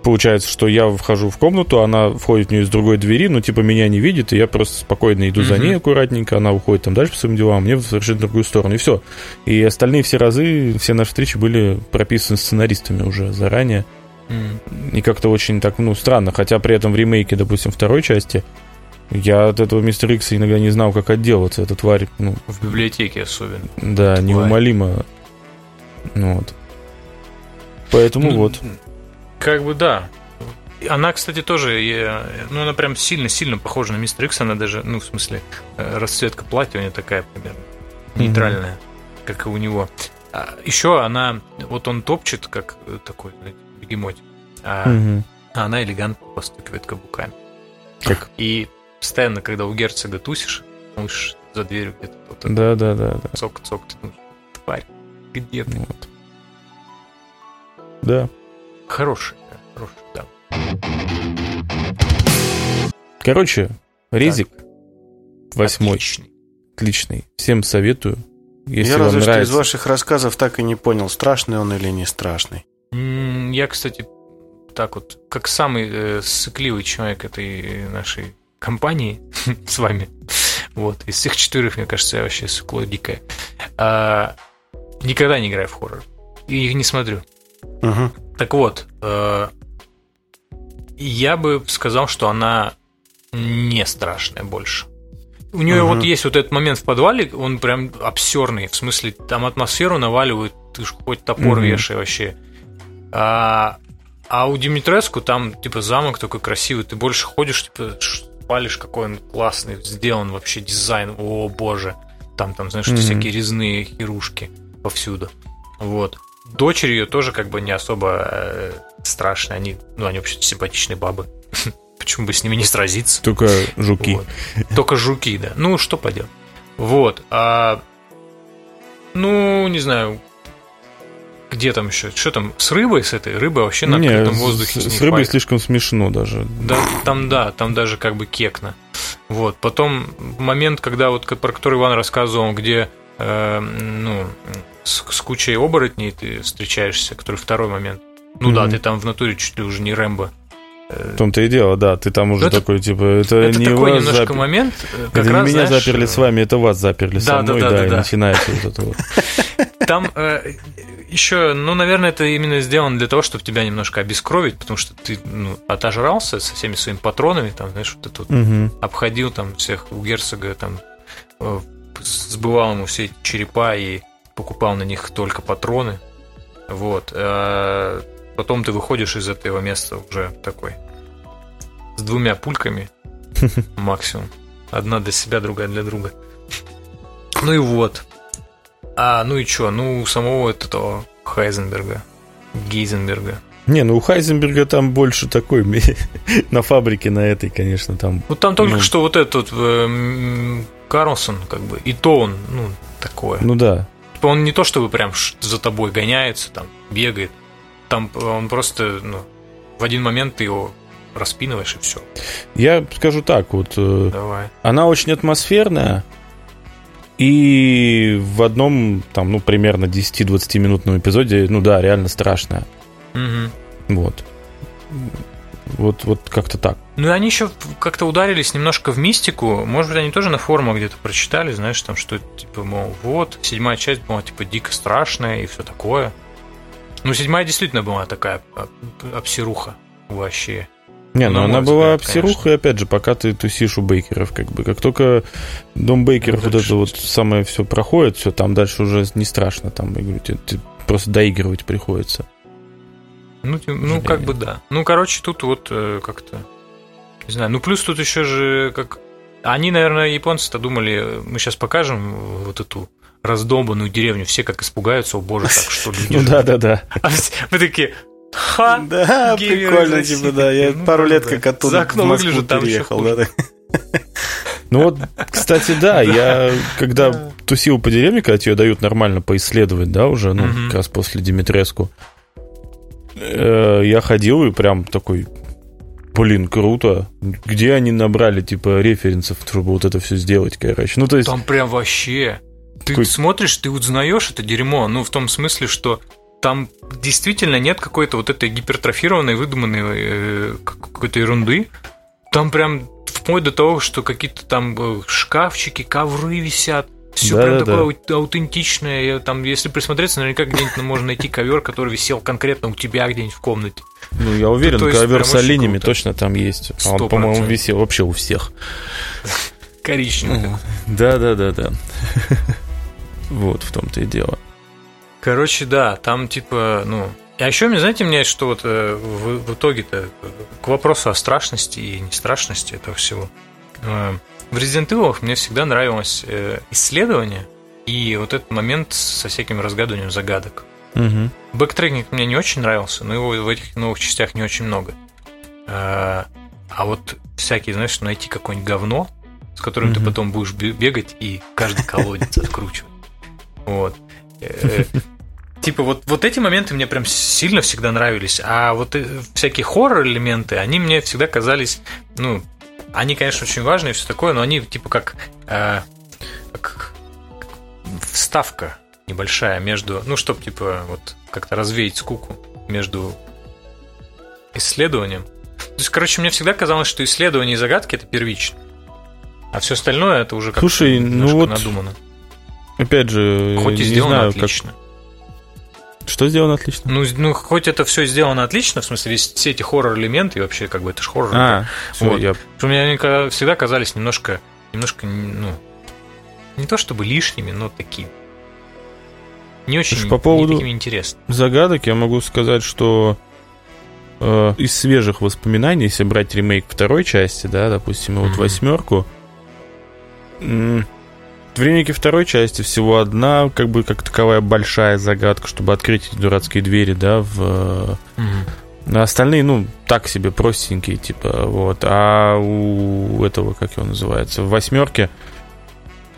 получается, что я вхожу в комнату, она входит в нее из другой двери, но типа меня не видит, и я просто спокойно иду mm-hmm. за ней аккуратненько, она уходит там дальше по своим делам, а мне в совершенно другую сторону, и все. И остальные все разы, все наши встречи были прописаны сценаристами уже заранее. Mm. И как-то очень так, ну, странно. Хотя при этом в ремейке, допустим, второй части, я от этого Мистер Икса иногда не знал, как отделаться. Эта тварь, ну... В библиотеке особенно. Да, тварь. неумолимо. Вот. Поэтому ну, вот. Как бы да. Она, кстати, тоже, ну, она прям сильно-сильно похожа на Мистер Икс, она даже, ну, в смысле, э, расцветка платья у нее такая примерно нейтральная, mm-hmm. как и у него. А еще она, вот он топчет, как э, такой бегемот, а, mm-hmm. а она элегантно постукивает каблуками. Как? И постоянно, когда у герцога тусишь, уж за дверью где-то кто-то. Да, да, да, да. Цок-цок, ты тварь, где ты? Вот. Да. Хороший, хороший, да. Короче, резик так. восьмой. Отличный. Отличный. Всем советую. Если Я разве нравится. что из ваших рассказов так и не понял, страшный он или не страшный. Я, кстати, так вот, как самый э, сыкливый человек этой нашей компании <laughs> с вами, вот, из всех четырех, мне кажется, я вообще сыкло дикое, а, никогда не играю в хоррор. И их не смотрю. Угу. Так вот, э, я бы сказал, что она не страшная больше. У нее угу. вот есть вот этот момент в подвале, он прям обсерный, в смысле, там атмосферу наваливают, ты ж хоть топор угу. вешай вообще. А, а у Димитреску там, типа, замок такой красивый, ты больше ходишь, типа, палишь, какой он классный, сделан вообще дизайн, о боже. Там, там, знаешь, угу. всякие резные хирушки повсюду. Вот дочери ее тоже как бы не особо э, страшные. Они, ну, они вообще симпатичные бабы. <laughs> Почему бы с ними не сразиться? Только жуки. Вот. Только жуки, да. Ну, что поделать. Вот. А, ну, не знаю. где там еще? Что там, с рыбой с этой? Рыба вообще на открытом с- воздухе. С, ней рыбой файт. слишком смешно даже. Да, там да, там даже как бы кекно. Вот. Потом момент, когда вот про который Иван рассказывал, где э, ну, с, с кучей оборотней ты встречаешься, который второй момент. Ну да, Мгм. ты там в натуре чуть ли уже не Рэмбо. В том-то и дело, да. Ты там уже Ну, это- такой, типа, это, Это не такой вас немножко запер- момент, э, Это как не раз, меня знаешь, заперли с вами, это вас заперли Да, со мной, да, да, да, и да. начинается вот это вот. <laughs> Там э, еще, ну, наверное, это именно сделано для того, чтобы тебя немножко обескровить, потому что ты ну, отожрался со всеми своими патронами, там, знаешь, вот это вот Мгм. обходил там всех у герцога, там, э, сбывал ему все эти черепа и покупал на них только патроны. Вот. э, Потом ты выходишь из этого места уже такой с двумя пульками <laughs> максимум. Одна для себя, другая для друга. Ну и вот. А, ну и что? Ну, у самого вот этого Хайзенберга, Гейзенберга. Не, ну у Хайзенберга там больше такой, <laughs> на фабрике на этой, конечно, там. Ну, там только Ну. что вот этот э, Карлсон, как бы, и то он, ну, такое. Ну да. Типа он не то чтобы прям за тобой гоняется, там, бегает. Там он просто, ну, в один момент ты его распинываешь и все. Я скажу так, вот э, Давай. она очень атмосферная, и в одном, там, ну, примерно 10-20 минутном эпизоде, ну да, реально страшная. Мгм. Вот. Вот, вот как-то так. Ну и они еще как-то ударились немножко в мистику. Может быть, они тоже на форумах где-то прочитали, знаешь, там, что типа, мол, вот, седьмая часть была типа дико страшная и все такое. Ну, седьмая действительно была такая об- обсеруха вообще. Не, Ну, ну на она была и опять же, пока ты тусишь у Бейкеров, как бы. Как только дом Бейкеров Ну, вот это вот самое все проходит, все, там дальше уже не страшно, там, я говорю, тебе- ты просто доигрывать приходится. Ну, ну как бы да. Ну, короче, тут вот э, как-то... Не знаю. Ну, плюс тут еще же как... Они, наверное, японцы-то думали, мы сейчас покажем вот эту раздолбанную деревню, все как испугаются, о боже, так что <laughs> люди Ну живут». да, да, да. А мы такие, ха, Да, прикольно, типа, да. Я Ну, пару лет как оттуда За окном выгляжу, там переехал. да. <laughs> Ну вот, кстати, да, я когда тусил по деревне, когда тебе дают нормально поисследовать, да, уже, ну, как раз после Димитреску, э, я ходил и прям такой, блин, круто. Где они набрали, типа, референсов, чтобы вот это все сделать, короче. Ну, то есть, Там прям вообще. Ты Какой- смотришь, ты узнаешь это дерьмо. Ну, в том смысле, что там действительно нет какой-то вот этой гипертрофированной, выдуманной э, как- какой-то ерунды. Там прям вплоть до того, что какие-то там э, шкафчики, ковры висят. Все прям Да-да-да. такое ау- аутентичное. Там, если присмотреться, наверняка где-нибудь можно найти ковер, который висел конкретно у тебя где-нибудь в комнате. ну, я уверен, то есть ковер с оленями круто. точно там есть. А Он, по-моему, висел вообще у всех. Коричневый. Да, да, да, да. <laughs> Вот в том-то и дело. Короче, да, там типа, ну... А еще, мне, знаете, мне что вот э, в, в итоге-то э, к вопросу о страшности и нестрашности этого всего. В Resident Evil мне всегда нравилось э, исследование и вот этот момент со всяким разгадыванием загадок. Мгм. Бэктрекинг мне не очень нравился, но его в этих новых частях не очень много. Э, А вот всякие, знаешь, найти какое-нибудь говно, с которым ты Мгм. потом будешь бе- бегать и каждый колодец откручивать. Вот. Э, Типа вот, вот эти моменты мне прям сильно всегда нравились, а вот всякие хоррор-элементы, они мне всегда казались, ну, они, конечно, очень важные и все такое, но они типа как, э, как вставка небольшая между, ну, чтобы типа вот как-то развеять скуку между исследованием. То есть, короче, мне всегда казалось, что исследование и загадки это первично. А все остальное это уже как Слушай, ну вот надумано. Опять же, Хоть и не сделано знаю, как... Что сделано отлично? Ну, ну, хоть это все сделано отлично, в смысле, весь, все эти хоррор-элементы, и вообще, как бы, это же хоррор. А, Вот. я Что мне они всегда казались немножко, немножко, ну, не то чтобы лишними, но такие. Не очень Слушай, по поводу- не интересными. загадок я могу сказать, что э, из свежих воспоминаний, если брать ремейк второй части, да, допустим, вот Мгм. восьмерку, м, в ремейке второй части всего одна, как бы как таковая большая загадка, чтобы открыть эти дурацкие двери, да, в э, а остальные, ну, так себе простенькие, типа, вот. А у этого, как его называется, в восьмерке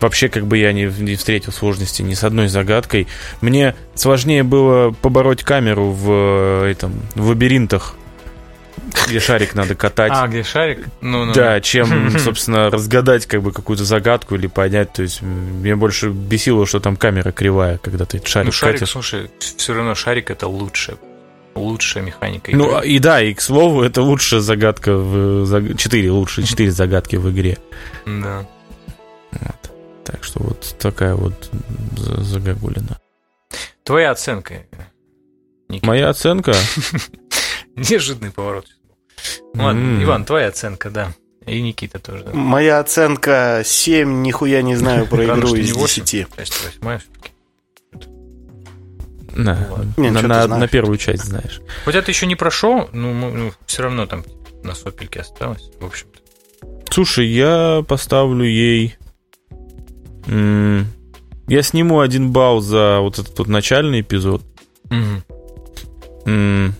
вообще как бы я не, не встретил сложности ни с одной загадкой. Мне сложнее было побороть камеру в этом в лабиринтах где шарик надо катать. А, где шарик? Ну, ну. Да, чем, <laughs> собственно, разгадать как бы какую-то загадку или понять. То есть мне больше бесило, что там камера кривая, когда ты шарик Ну, шарик, катишь. слушай, все равно шарик это лучше. Лучшая механика игры. Ну, и да, и к слову, это лучшая загадка в... Четыре, лучше четыре загадки в игре. Да. Вот. Так что вот такая вот загогулина. Твоя оценка, Никита. Моя оценка? <laughs> <laughs> Неожиданный поворот. Ладно, mm. Иван, твоя оценка, да. И Никита тоже. Да. Моя оценка 7, нихуя не знаю про игру из 10. Часть На, не, на, на, на первую часть знаешь. Хотя ты еще не прошел, ну, ну все равно там на сопельке осталось, в общем-то. Слушай, я поставлю ей... Я сниму один балл за вот этот вот начальный эпизод. Угу.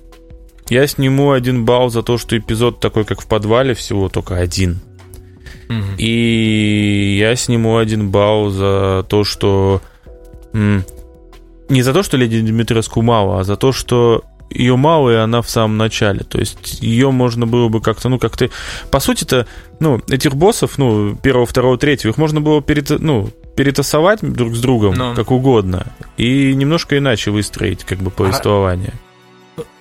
Я сниму один балл за то, что эпизод такой, как в подвале, всего только один. Угу. И я сниму один балл за то, что... Не за то, что Леди Димитреску мало, а за то, что ее мало, и она в самом начале. То есть ее можно было бы как-то, ну, как-то... По сути-то, ну, этих боссов, ну, первого, второго, третьего, их можно было перет, ну, перетасовать друг с другом, Но. как угодно, и немножко иначе выстроить, как бы, повествование. А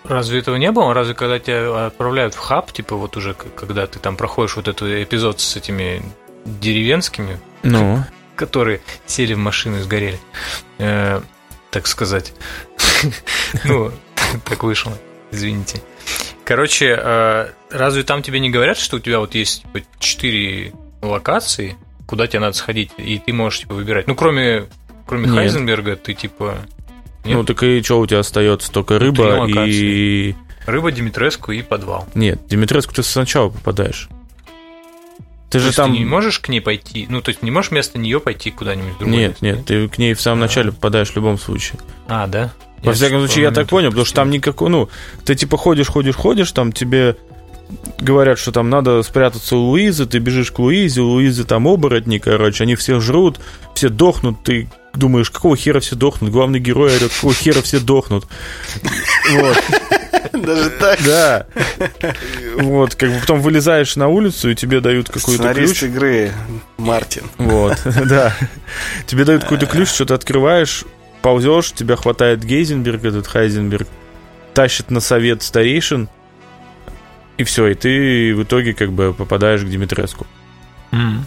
Разве этого не было? Разве когда тебя отправляют в хаб, типа вот уже когда ты там проходишь вот этот эпизод с этими деревенскими, ну. которые сели в машину и сгорели, э, так сказать. <laughs> Ну, так вышло, извините. Короче, э, разве там тебе не говорят, что у тебя вот есть типа, четыре локации, куда тебе надо сходить, и ты можешь типа выбирать? Ну, кроме, кроме Хайзенберга, ты типа нет? Ну так и что у тебя остается? Только рыба и... Рыба, Димитреску и подвал. Нет, Димитреску ты сначала попадаешь. Ты то же там... ты не можешь к ней пойти? Ну, то есть не можешь вместо нее пойти куда-нибудь другое? Нет, нет, нет, ты к ней в самом а. начале попадаешь в любом случае. А, да? Во я всяком случае, я так понял, потому что там никакой, ну, ты типа ходишь, ходишь, ходишь, там тебе говорят, что там надо спрятаться у Луизы, ты бежишь к Луизе, у Луизы там оборотни, короче, они всех жрут, все дохнут, ты думаешь, какого хера все дохнут? Главный герой орет, какого хера все дохнут? Вот. Даже так? Да. Вот, как бы потом вылезаешь на улицу, и тебе дают какой-то ключ. игры Мартин. Вот, <laughs> да. Тебе дают какой-то ключ, что ты открываешь, ползешь, тебя хватает Гейзенберг, этот Хайзенберг, тащит на совет старейшин, и все, и ты в итоге как бы попадаешь к Димитреску. Mm.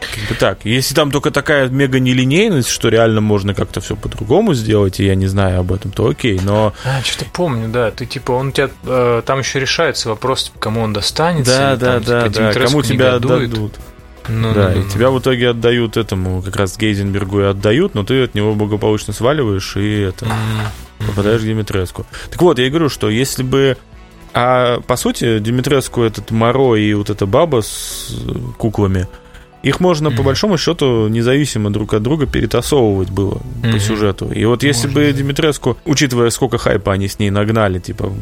Как бы так. Если там только такая мега нелинейность, что реально можно как-то все по-другому сделать, и я не знаю об этом, то окей, но... А, что-то помню, да. Ты типа, он у тебя... Э, там еще решается вопрос, типа, кому он достанется. Да, да, там, да, типа, да. Кому тебя отдадут. Ну, да, ну, и ну, тебя в итоге отдают этому, как раз Гейзенбергу и отдают, но ты от него благополучно сваливаешь и это mm-hmm. попадаешь в Димитреску. Так вот, я и говорю, что если бы а по сути, Димитреску этот Моро и вот эта баба с куклами, их можно, mm-hmm. по большому счету, независимо друг от друга перетасовывать было mm-hmm. по сюжету. И вот если можно. бы Димитреску, учитывая, сколько хайпа они с ней нагнали, типа,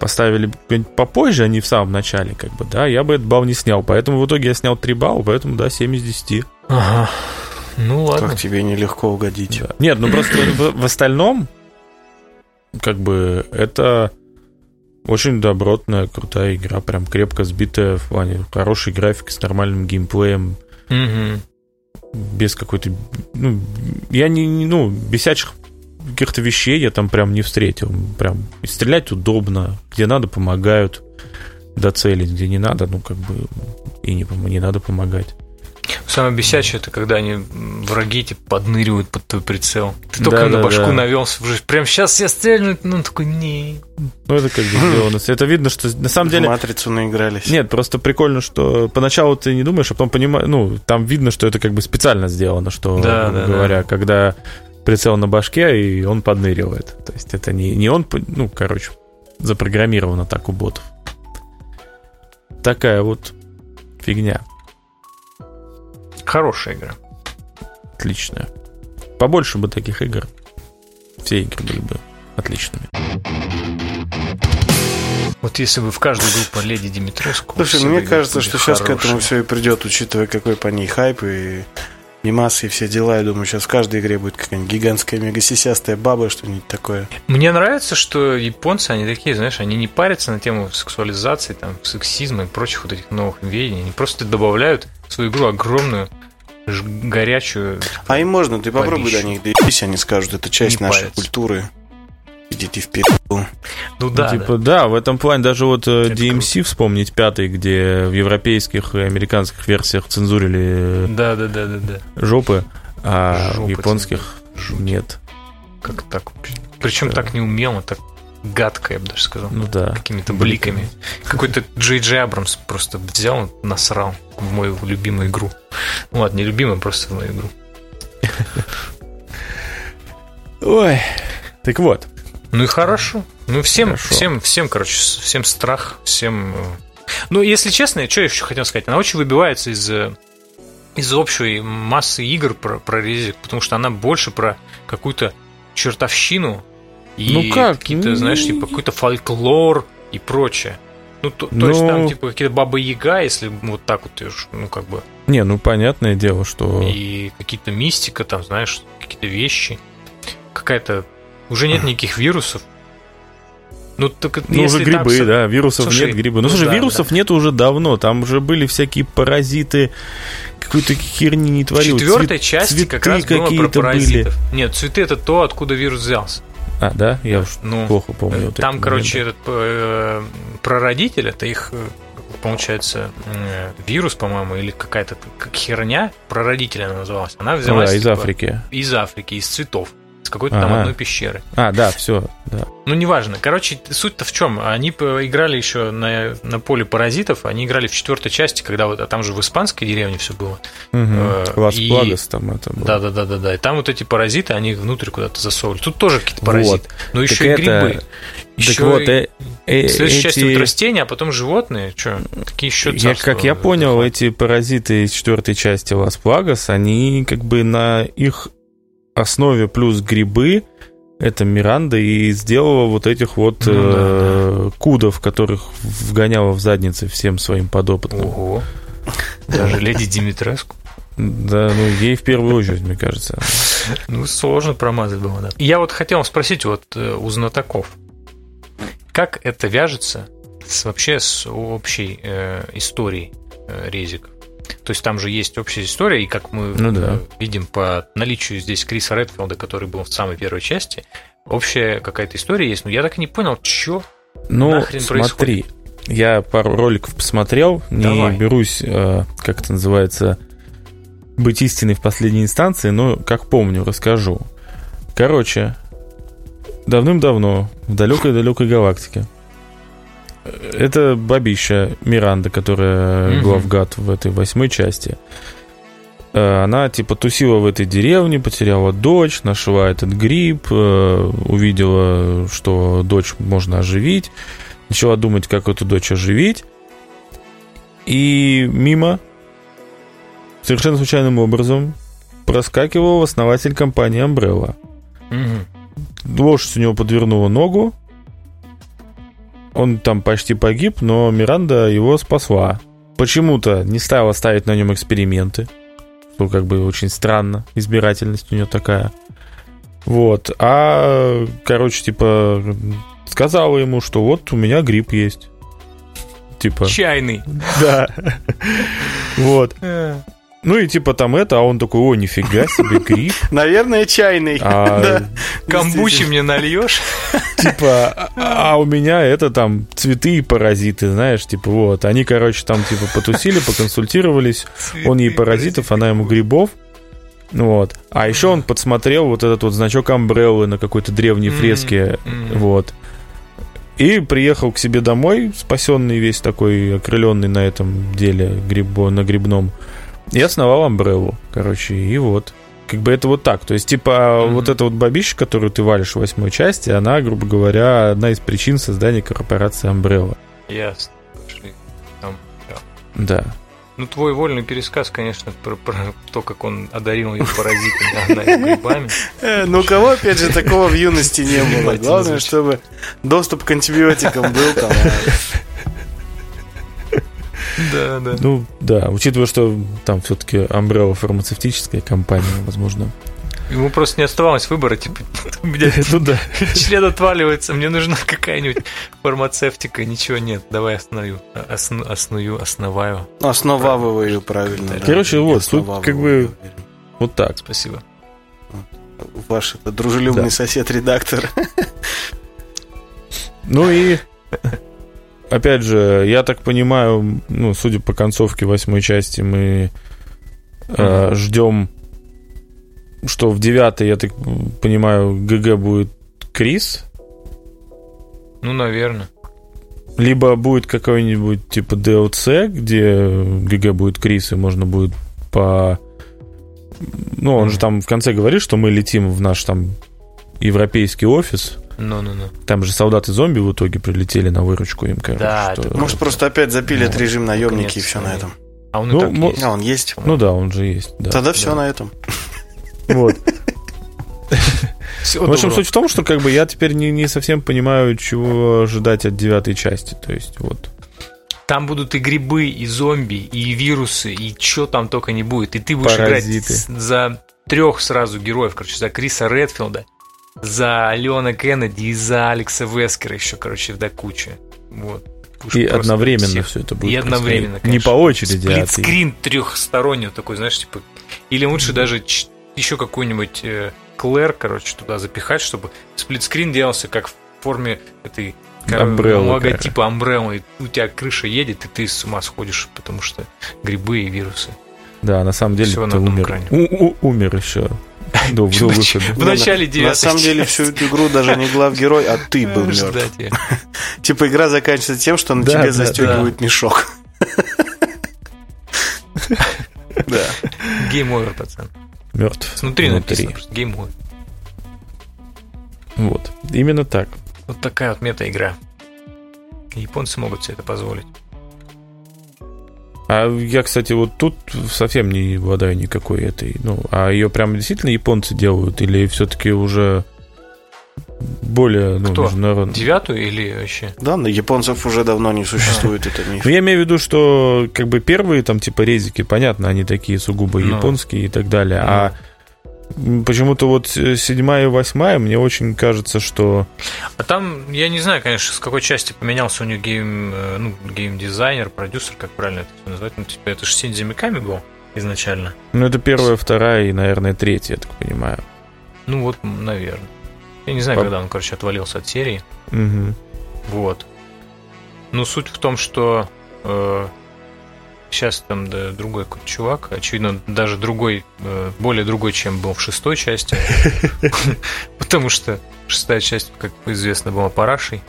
поставили попозже, а не в самом начале, как бы, да, я бы этот балл не снял. Поэтому в итоге я снял 3 балла, поэтому, да, 7 из 10. Ага. Ну ладно. Как тебе нелегко угодить. Да. Нет, ну просто в, в остальном, как бы, это очень добротная, крутая игра, прям крепко сбитая в плане хорошей графики с нормальным геймплеем, Угу. Без какой-то... Ну, я не... Ну, бесячих каких-то вещей я там прям не встретил. Прям и стрелять удобно. Где надо, помогают доцелить. Где не надо, ну, как бы и не, не надо помогать. Самое бесячее это когда они враги типа подныривают под твой прицел. Ты только да, на башку да. навелся, уже прям сейчас все стрельнут, ну такой не. Ну это как бы сделано. Это видно, что на самом деле. Матрицу наигрались. Нет, просто прикольно, что поначалу ты не думаешь, а потом понимаешь, ну там видно, что это как бы специально сделано, что, да, да, говоря, да. когда прицел на башке и он подныривает. То есть это не, не он, ну короче, запрограммировано так у ботов. Такая вот фигня. Хорошая игра. Отличная. Побольше бы таких игр. Все игры были бы отличными. Вот если бы в каждую группу Леди Димитреску... Слушай, мне кажется, что сейчас к этому все и придет, учитывая, какой по ней хайп и мимасы и все дела. Я думаю, сейчас в каждой игре будет какая-нибудь гигантская мегасисястая баба, что-нибудь такое. Мне нравится, что японцы, они такие, знаешь, они не парятся на тему сексуализации, там, сексизма и прочих вот этих новых веяний. Они просто добавляют в свою игру огромную горячую. А им можно, ты попробуй до них доебись, они скажут, это часть не нашей парятся. культуры. Идите в пизду. Ну да, ну, типа, да. да, в этом плане даже вот э, это DMC круто. вспомнить пятый, где в европейских и американских версиях цензурили да, да, да, да, да. жопы, а жопы в японских цензурили. нет. Как так? Причем да. так неумело, так гадко, я бы даже сказал. Ну да. Какими-то бликами. Какой-то Джей Джей Абрамс просто взял, насрал в мою любимую игру. Ну ладно, не любимую, просто в мою игру. <laughs> Ой. Так вот, ну и хорошо. Ну всем, хорошо. всем, всем, короче, всем страх, всем. Э, ну, если честно, что я еще хотел сказать, она очень выбивается из э, из общей массы игр про, про резик, потому что она больше про какую-то чертовщину и ну как? какие-то, ну... знаешь, типа какой-то фольклор и прочее. Ну, то, то есть там, ну. типа, какие-то бабы Яга, если вот так вот, ну, как бы... Не, ну, понятное дело, что... И какие-то мистика там, знаешь, какие-то вещи. Какая-то уже нет <clears throat> никаких вирусов. Ну, так, ну уже грибы, там... да, вирусов слушай, нет, грибы. Ну, ну слушай, да, вирусов да. нет уже давно, там уже были всякие паразиты, какой-то херни не творил. В четвертой Цвет, части как раз было про паразитов. Были. Нет, цветы это то, откуда вирус взялся. А, да? Я уж ну, плохо помню. Там, вот короче, этот э, прародитель, это их, э, получается, э, вирус, по-моему, или какая-то как херня, прародитель она называлась. Она взялась... Ну, да, из типа, Африки. Из Африки, из цветов с какой-то ага. там одной пещеры. А, да, все, да. Ну, неважно. Короче, суть-то в чем? Они играли еще на, на поле паразитов, они играли в четвертой части, когда вот а там же в испанской деревне все было. Угу. Лас и... Плагас там это было. Да, да, да, да, да. И там вот эти паразиты, они внутрь куда-то засовывали. Тут тоже какие-то паразиты. Вот. Но еще так и грибы. Это... Еще так вот, э, э, следующая эти... часть вот растения, а потом животные. Что? Какие еще я, Как я понял, эти паразиты из четвертой части Лас Плагас, они как бы на их основе плюс грибы это Миранда и сделала вот этих вот ну, э, да, кудов, которых вгоняла в задницы всем своим подопытным. Ого. Даже леди Димитреску. Да, ну ей в первую очередь, мне кажется. Ну, сложно промазать было, да. Я вот хотел спросить вот э, у знатоков, как это вяжется с, вообще с общей э, историей э, резиков? То есть там же есть общая история, и как мы ну, да. видим по наличию здесь Криса Редфилда, который был в самой первой части, общая какая-то история есть. Но я так и не понял, что ну, нахрен смотри, происходит. Я пару роликов посмотрел, не Давай. берусь, э, как это называется, быть истиной в последней инстанции, но как помню, расскажу. Короче, давным-давно, в далекой-далекой галактике, это бабища Миранда, которая mm главгад в этой восьмой части. Э, она типа тусила в этой деревне, потеряла дочь, нашла этот гриб, э, увидела, что дочь можно оживить, начала думать, как эту дочь оживить. И мимо, совершенно случайным образом, проскакивал основатель компании Umbrella. Угу. Лошадь у него подвернула ногу, он там почти погиб, но Миранда его спасла. Почему-то не стала ставить на нем эксперименты. Что как бы очень странно. Избирательность у нее такая. Вот. А, короче, типа, сказала ему, что вот у меня грипп есть. Типа. Чайный. Да. <laughs> Вот. Ну и типа там это, а он такой, о, нифига себе, гриб. <laughs> Наверное, чайный. А, <laughs> да. Камбучи мне нальешь? <laughs> Типа, а, а у меня это там цветы и паразиты, знаешь, типа вот. Они, короче, там типа потусили, поконсультировались. Он ей паразитов, она ему грибов. Вот. А еще он подсмотрел вот этот вот значок Амбреллы на какой-то древней фреске. Вот. И приехал к себе домой, спасенный весь такой, окрыленный на этом деле грибо, на грибном. И основал Амбреллу, короче, и вот. Как бы это вот так. То есть, типа, mm-hmm. вот эта вот бабища, которую ты валишь в восьмой части, она, грубо говоря, одна из причин создания корпорации Umbrella. Ясно. Там, да. да. Ну, твой вольный пересказ, конечно, про, про то, как он одарил ее паразитами, грибами. Э, ну, у кого, опять же, такого в юности не было. Главное, чтобы доступ к антибиотикам был там. <laughs> Да, да. Ну, да, учитывая, что там все-таки Umbrella фармацевтическая компания, возможно. Ему просто не оставалось выбора, типа, <laughs> у меня Ну да. <laughs> член отваливается, мне нужна какая-нибудь фармацевтика, ничего нет, давай остановлю, осну, осную, основаю. Основавываю правильно. Да. да. Короче, вот, тут как бы-. Вот так. Спасибо. Ваш это, дружелюбный Да. сосед-редактор. Ну и <laughs> опять же, я так понимаю, ну, судя по концовке восьмой части, мы э, ждем, что в девятой, я так понимаю, ГГ будет Крис, Ну, наверное. либо будет какой-нибудь типа DLC, где ГГ будет Крис, и можно будет по... Ну, он же там в конце говорит, что мы летим в наш там европейский офис. Ну-ну-ну. Там же солдаты-зомби в итоге прилетели на выручку им, короче. Да, что- это Может, просто опять запилят Ну, режим наемники и все на этом. А он Ну, и так мо- есть. А, он есть. Ну да, он же есть. Да. Тогда все да. на этом. Вот. <laughs> Всего В общем, доброго. суть в том, что как бы я теперь не, не совсем понимаю, чего ожидать от девятой части. То есть, вот. Там будут и грибы, и зомби, и вирусы, и что там только не будет. И ты будешь Паразиты. играть за трех сразу героев, короче, за Криса Редфилда, за Леона Кеннеди и за Алекса Вескера еще, короче, до кучи. Вот. Уж И одновременно всех. все это будет. И одновременно, происходить. Не по очереди, а ты- Сплитскрин трехсторонний такой, знаешь, типа... Или лучше даже ч- еще какой-нибудь э, Клэр, короче, туда запихать, чтобы сплитскрин делался как в форме этой Umbrella, логотипа Umbrella, и у тебя крыша едет, и ты с ума сходишь, потому что грибы и вирусы. Да, на самом деле Всё ты на одном умер. У- у- умер еще до, до выхода. В начале На девятой самом деле всю эту игру даже не главгерой, а ты был мертв. <laughs> Типа игра заканчивается тем, что на тебе застегивают мешок. <laughs> Да. Game over, пацан. Мертв. Внутри написано просто game over. Вот. Именно так. Вот такая вот мета-игра. Японцы могут себе это позволить. А я, кстати, вот тут совсем не обладаю никакой этой. Ну, а ее прям действительно японцы делают, или все-таки уже более ну, Кто? международно? Девятую или вообще? Да, на японцев уже давно не существует это миф. Ну, я имею в виду, что как бы первые там типа резики, понятно, они такие сугубо Ну. японские и так далее. А почему-то вот э, седьмая и восьмая, мне очень кажется, что... А там, я не знаю, конечно, с какой части поменялся у них гейм, э, ну, гейм-дизайнер, продюсер, как правильно это всё назвать. Ну, типа, это же Синдзи Миками был изначально. Ну, это первая, вторая и, наверное, третья, я так понимаю. Ну, вот, наверное. Я не знаю, По- когда он, короче, отвалился от серии. Мгм. Вот. Ну, суть в том, что сейчас там да, другой какой-то чувак, очевидно, даже другой, э, более другой, чем был в шестой части. <laughs> Потому что шестая часть, как известно, была парашей.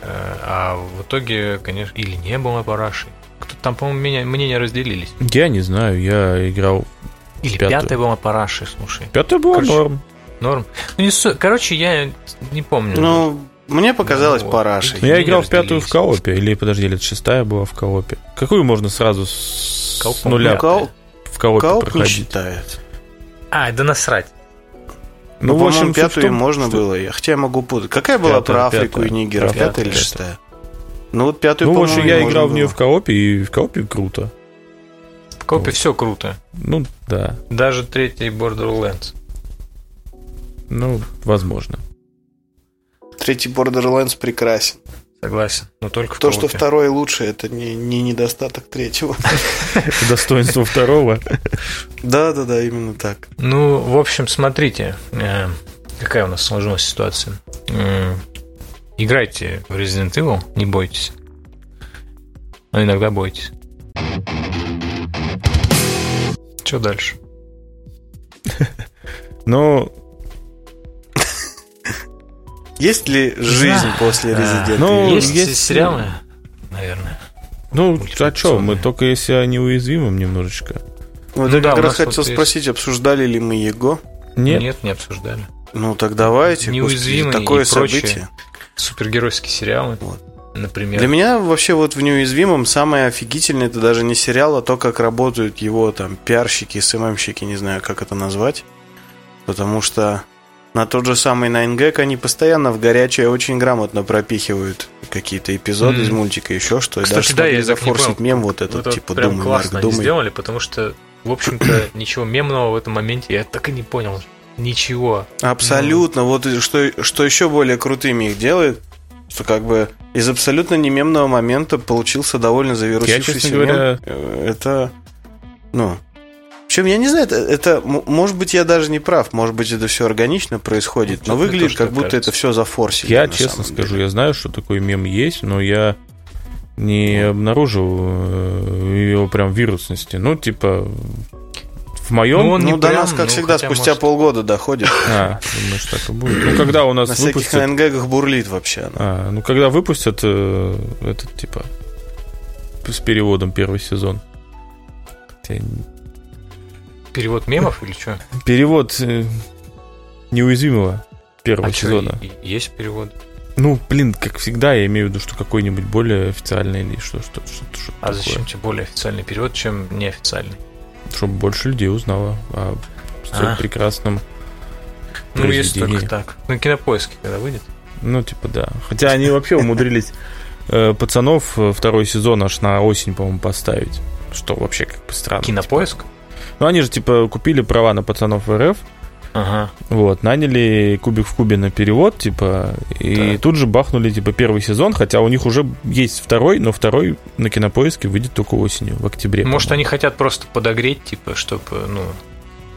Э, А в итоге, конечно, или не была парашей. Кто там, по-моему, меня- мнения разделились. Я не знаю, я играл... Или пятая была парашей, слушай. Пятая была Короче, норм. Норм. Ну, не Короче, я не помню. Ну, мне показалось Ну, парашей. Я играл в пятую в коопе, или, подожди, или это шестая была в коопе. Какую можно сразу с, Кооп, с нуля Ну, кооп- в коопе Кооп не проходить? считает. А, да насрать. Ну, в по-моему, общем, в пятую том, можно что- было. я- Хотя я могу путать. Какая была Пятая, про Африку пятая. и Нигера? Пятая, Пятая или шестая? Ну, вот пятую, Ну, в общем, я играл в нее было. в коопе, и в коопе круто. В коопе Вот. все круто. Ну, да. Даже третий Borderlands. Ну, возможно. Третий Borderlands прекрасен. Согласен. Но только в То, что второй лучше, это не, не недостаток третьего. <laughs> Достоинство второго. Да, да, да, именно так. Ну, в общем, смотрите, э, какая у нас сложилась ситуация. М, Играйте в Resident Evil, не бойтесь. Но иногда бойтесь. Что дальше? <laughs> Но, Есть ли жизнь знаю. после А, Resident ну, Evil? есть, есть- сериалы, наверное. ну, а что, мы только если о неуязвимом немножечко. Вот Ну я да, как раз нас вот хотел есть- спросить, обсуждали ли мы его? Нет? Нет, не обсуждали. Ну так давайте. Неуязвимый господи, такое и событие. Супергеройские сериалы, Вот. например. Для меня вообще вот в неуязвимом самое офигительное это даже не сериал, а то, как работают его там пиарщики, СММщики, не знаю, как это назвать. Потому что на тот же самый 9gag они постоянно в горячее очень грамотно пропихивают какие-то эпизоды mm. из мультика, еще что. Кстати, даже да, я зафорсить мем вот этот, вот типа прям Думай, классно Марк, Думай. сделали, потому что, в общем-то, <clears throat> ничего мемного в этом моменте я так и не понял. Ничего. Абсолютно. Ну. Вот что, что еще более крутыми их делает, что как бы из абсолютно не мемного момента получился довольно завирусившийся я, говоря... мем. Э, это, ну, причем, я не знаю, это, это, может быть, я даже не прав, может быть, это все органично происходит, но выглядит, как будто кажется. это все зафорсили. Я честно скажу, деле. я знаю, что такой мем есть, но я не обнаружил э, его прям вирусности. Ну, типа, в моем... Ну, он ну до прям, нас, как ну, всегда, спустя может... полгода доходит. <laughs> А, думаешь, так и будет. Ну, когда у нас На выпустят... всяких НГГах бурлит вообще. А, ну, когда выпустят э, этот, типа, с переводом первый сезон. Перевод мемов или что? Перевод э, неуязвимого первого а сезона. Что, есть перевод? Ну, блин, как всегда, я имею в виду, что какой-нибудь более официальный или что, что, что, что А такое. зачем тебе более официальный перевод, чем неофициальный? Чтобы больше людей узнало о а. прекрасном Ну, если только так. На кинопоиске, когда выйдет. Ну, типа, да. Хотя они вообще умудрились э, пацанов э, второй сезон аж на осень, по-моему, поставить. Что вообще как бы странно. Кинопоиск? Типа. Ну, они же, типа, купили права на пацанов РФ. Ага. Вот, наняли Кубик в Кубе на перевод, типа, и так. тут же бахнули, типа, первый сезон, хотя у них уже есть второй, но второй на кинопоиске выйдет только осенью, в октябре. Может, они хотят просто подогреть, типа, чтобы, ну,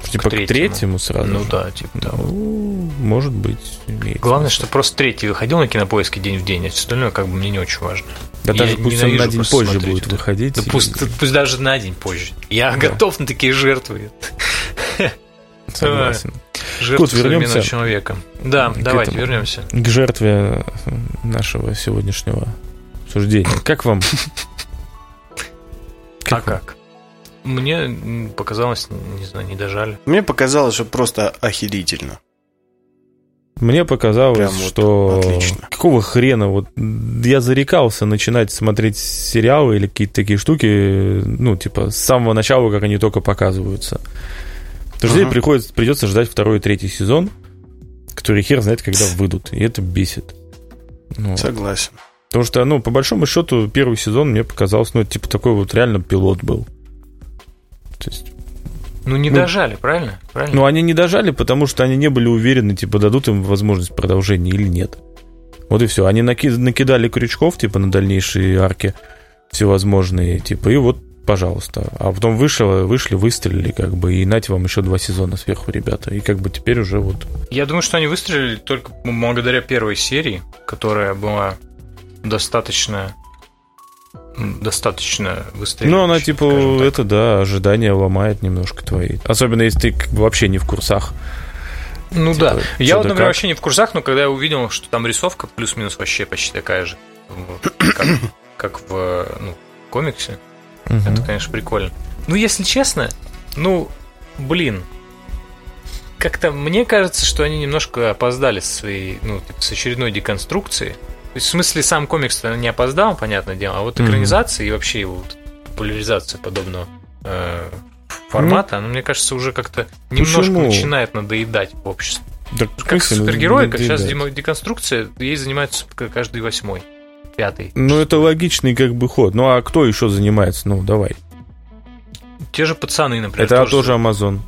Типа к третьему, к третьему сразу? Ну да, типа того. Ну, может быть. Главное, что просто третий выходил на кинопоиске день в день, а все остальное как бы мне не очень важно. Да Я даже пусть он на день позже будет это. выходить. Да пусть, пусть даже на день позже. Я да. готов на такие жертвы. <laughs> Согласен. Жертвы Кут, вернемся человека. Да, давайте этому, вернемся. К жертве нашего сегодняшнего суждения. Как вам? Как <laughs> а как? Мне показалось, не знаю, не дожали. Мне показалось, что просто охерительно. Мне показалось, Прям вот что отлично. какого хрена вот я зарекался начинать смотреть сериалы или какие-то такие штуки, ну типа с самого начала, как они только показываются. Потому что uh-huh. приходится, придется ждать второй и третий сезон, который хер знает, когда выйдут, и это бесит. Ну, Согласен. Потому что, ну, по большому счету, первый сезон мне показалось, ну, типа такой вот реально пилот был. То есть ну, не ну, дожали, правильно? правильно? Ну, они не дожали, потому что они не были уверены, типа, дадут им возможность продолжения или нет. Вот и все. Они наки- накидали крючков, типа, на дальнейшие арки всевозможные, типа, и вот, пожалуйста. А потом вышло, вышли, выстрелили, как бы, и нате вам еще два сезона сверху, ребята. И как бы теперь уже вот... Я думаю, что они выстрелили только благодаря первой серии, которая была достаточно достаточно быстрее. Ну, она типа, это да, ожидания ломает немножко твои. Особенно если ты вообще не в курсах. Ну типа, да. Я вот, например, как? вообще не в курсах, но когда я увидел, что там рисовка плюс-минус вообще почти такая же, как, <coughs> как в ну, комиксе, угу. это, конечно, прикольно. Ну, если честно, ну, блин, как-то мне кажется, что они немножко опоздали со своей, ну, типа, с очередной деконструкцией в смысле, сам комикс не опоздал, понятное дело, а вот экранизация mm-hmm. и вообще его вот популяризация подобного э, формата, mm-hmm. ну, мне кажется, уже как-то немножко Почему? начинает надоедать в обществе. Да, как супергеройка, сейчас деконструкция, ей занимается каждый восьмой, пятый. Ну, это логичный как бы ход. Ну, а кто еще занимается? Ну, давай. Те же пацаны, например. Это тоже, тоже Amazon.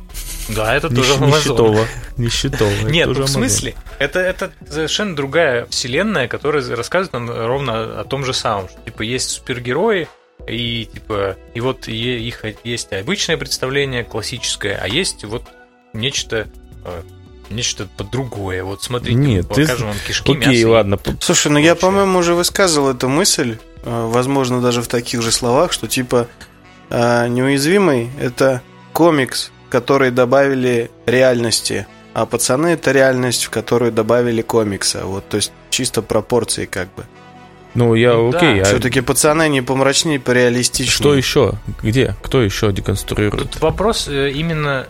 Да, это тоже Amazon. Нищетово. Нищетово. Нет, ну, в смысле, это, это совершенно другая вселенная, которая рассказывает нам ровно о том же самом. Что, типа, есть супергерои, и типа и вот их есть обычное представление классическое, а есть вот нечто э, нечто под другое. Вот смотрите, Нет, покажем ты... вам кишки, Окей, мясо. ладно. Слушай, ну я, по-моему, уже высказывал эту мысль, э, возможно, даже в таких же словах, что типа э, неуязвимый это комикс которые добавили реальности, а пацаны это реальность, в которую добавили комикса. Вот, то есть чисто пропорции как бы. Ну, я ну, окей. Да. А... Все-таки пацаны не помрачнее, пореалистичнее. Что еще? Где? Кто еще деконструирует? Тут вопрос э, именно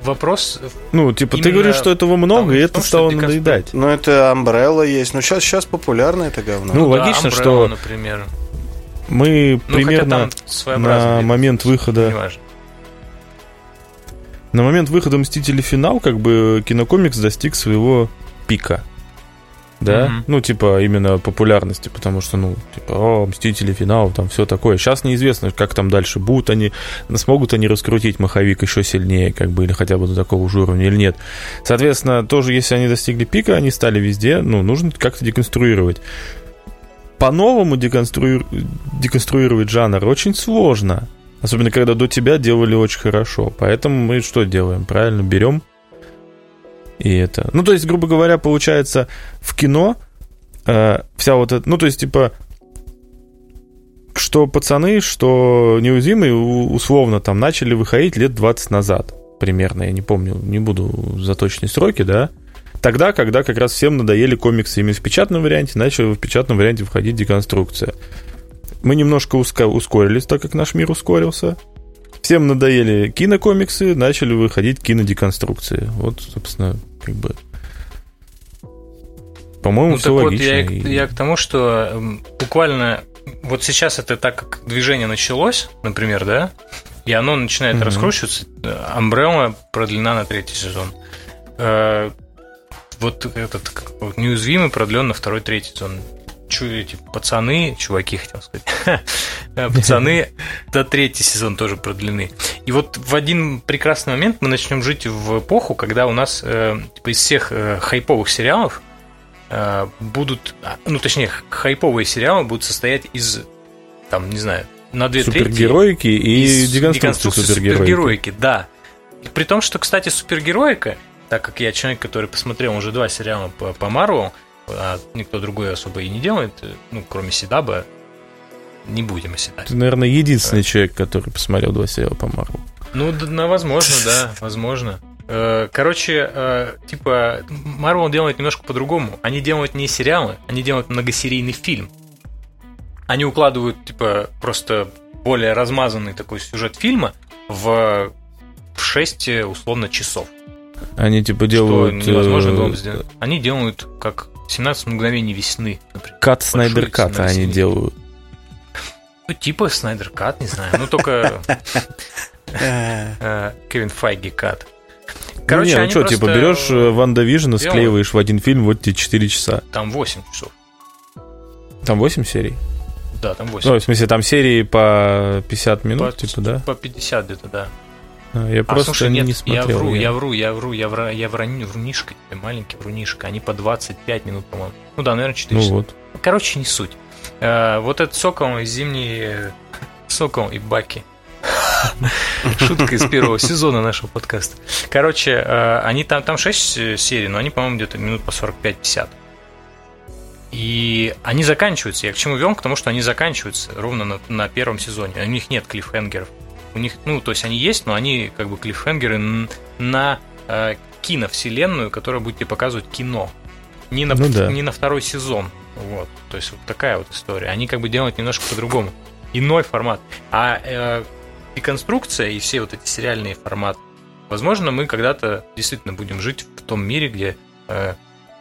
вопрос. Ну, типа, ты говоришь, что этого много, и это стало надоедать. Ну, это Umbrella есть. Ну, сейчас, сейчас популярно это говно. Ну, ну логично, да, Umbrella, что. например. Мы ну, примерно на момент выхода на момент выхода «Мстители. Финал» как бы кинокомикс достиг своего пика. Да? Mm-hmm. Ну, типа, именно популярности, потому что, ну, типа, о, Мстители, финал, там все такое. Сейчас неизвестно, как там дальше будут они, смогут они раскрутить маховик еще сильнее, как бы, или хотя бы до такого же уровня, или нет. Соответственно, тоже, если они достигли пика, они стали везде, ну, нужно как-то деконструировать. По-новому деконструи... деконструировать жанр очень сложно. Особенно, когда до тебя делали очень хорошо. Поэтому мы что делаем? Правильно, берем и это... Ну, то есть, грубо говоря, получается, в кино э, вся вот эта... Ну, то есть, типа, что пацаны, что неуязвимые условно там начали выходить лет 20 назад примерно, я не помню, не буду за точные сроки, да, тогда, когда как раз всем надоели комиксы именно в печатном варианте, начали в печатном варианте входить деконструкция. Мы немножко ускорились, так как наш мир ускорился. Всем надоели кинокомиксы, начали выходить кинодеконструкции. Вот, собственно, как бы... По-моему, ну, все логично. Вот я, и... я к тому, что буквально вот сейчас это так как движение началось, например, да, и оно начинает угу. раскручиваться, Umbrella продлена на третий сезон. Э, вот этот вот, неуязвимый продлен на второй, третий сезон чу, эти пацаны, чуваки, хотел сказать, <laughs> э, пацаны <laughs> до третий сезон тоже продлены. И вот в один прекрасный момент мы начнем жить в эпоху, когда у нас э, типа, из всех э, хайповых сериалов э, будут, а, ну точнее, хайповые сериалы будут состоять из, там, не знаю, на две трети... Супергероики и деконструкции супергероики. супергероики. Да. При том, что, кстати, супергероика, так как я человек, который посмотрел уже два сериала по, по Марвел, а никто другой особо и не делает, ну, кроме Седаба, не будем оседать. Ты, наверное, единственный да. человек, который посмотрел два сериала по Марвел. Ну, да, возможно, да, <laughs> возможно. Э, короче, э, типа, Marvel делает немножко по-другому. Они делают не сериалы, они делают многосерийный фильм. Они укладывают, типа, просто более размазанный такой сюжет фильма в 6, условно, часов. Они, типа, делают... Что невозможно было бы сделать. Они делают как 17 мгновений весны, например. Кат Снайдер Кат они делают. Ну, типа Снайдер Кат, не знаю. Ну, только э, Кевин Файги Кат. Короче, ну, не, ну что, типа, берешь э, Ванда Вижена, склеиваешь в один фильм, вот тебе 4 часа. Там 8 часов. Там 8 серий? Да, там 8. Ну, в смысле, там серии по 50 минут, по, типа, да? По 50 где-то, да. А, я а, просто слушай, нет, не смотрел. Я вру, я, вру, я вру, я вру, я вру, врунишка, маленький врунишка. Они по 25 минут, по-моему. Ну да, наверное, 4 ну часа. Вот. Короче, не суть. А, вот этот сокол, зимний сокол и баки. Шутка из первого сезона нашего подкаста. Короче, а, они там, там 6 серий, но они, по-моему, где-то минут по 45-50. И они заканчиваются. Я к чему вел? К тому, что они заканчиваются ровно на, на первом сезоне. У них нет клиффхенгеров у них, ну, то есть они есть, но они как бы клиффхенгеры на э, киновселенную, которая будет тебе показывать кино. Не на, ну, да. не на второй сезон. Вот. То есть вот такая вот история. Они как бы делают немножко по-другому. Иной формат. А э, деконструкция и все вот эти сериальные форматы, возможно, мы когда-то действительно будем жить в том мире, где э,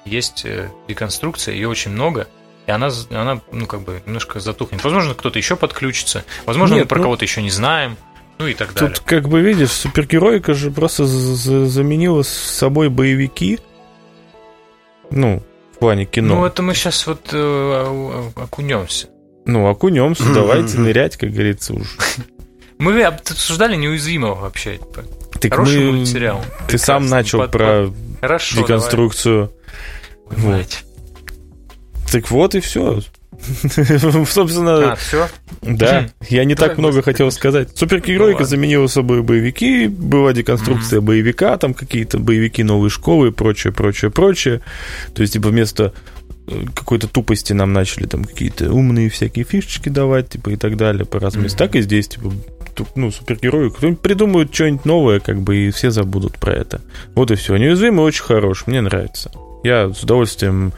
есть э, деконструкция, ее очень много, и она, она, ну, как бы немножко затухнет. Возможно, кто-то еще подключится. Возможно, Нет, мы про ну... кого-то еще не знаем ну и так далее. Тут, как бы, видишь, супергероика же просто заменила с собой боевики. Ну, в плане кино. Ну, это мы сейчас вот э, окунемся. Ну, окунемся, <laughs> давайте нырять, как говорится, уж. Мы обсуждали неуязвимого вообще. Типа. Так Хороший мы... мультсериал. Ты сам начал под, про Хорошо, деконструкцию. Давай. Вот. Так вот и все. <laughs> Собственно, а, все? Да, я не так много хотел сказать. Супергеройка заменила собой боевики, была деконструкция боевика, там какие-то боевики новой школы и прочее, прочее, прочее. То есть, типа, вместо э, какой-то тупости нам начали там какие-то умные всякие фишечки давать, типа, и так далее по разным. Mm-hmm. Так и здесь, типа, ну, супергерои, кто-нибудь придумают что-нибудь новое, как бы, и все забудут про это. Вот и все. Неуязвимый очень хорош, мне нравится. Я с удовольствием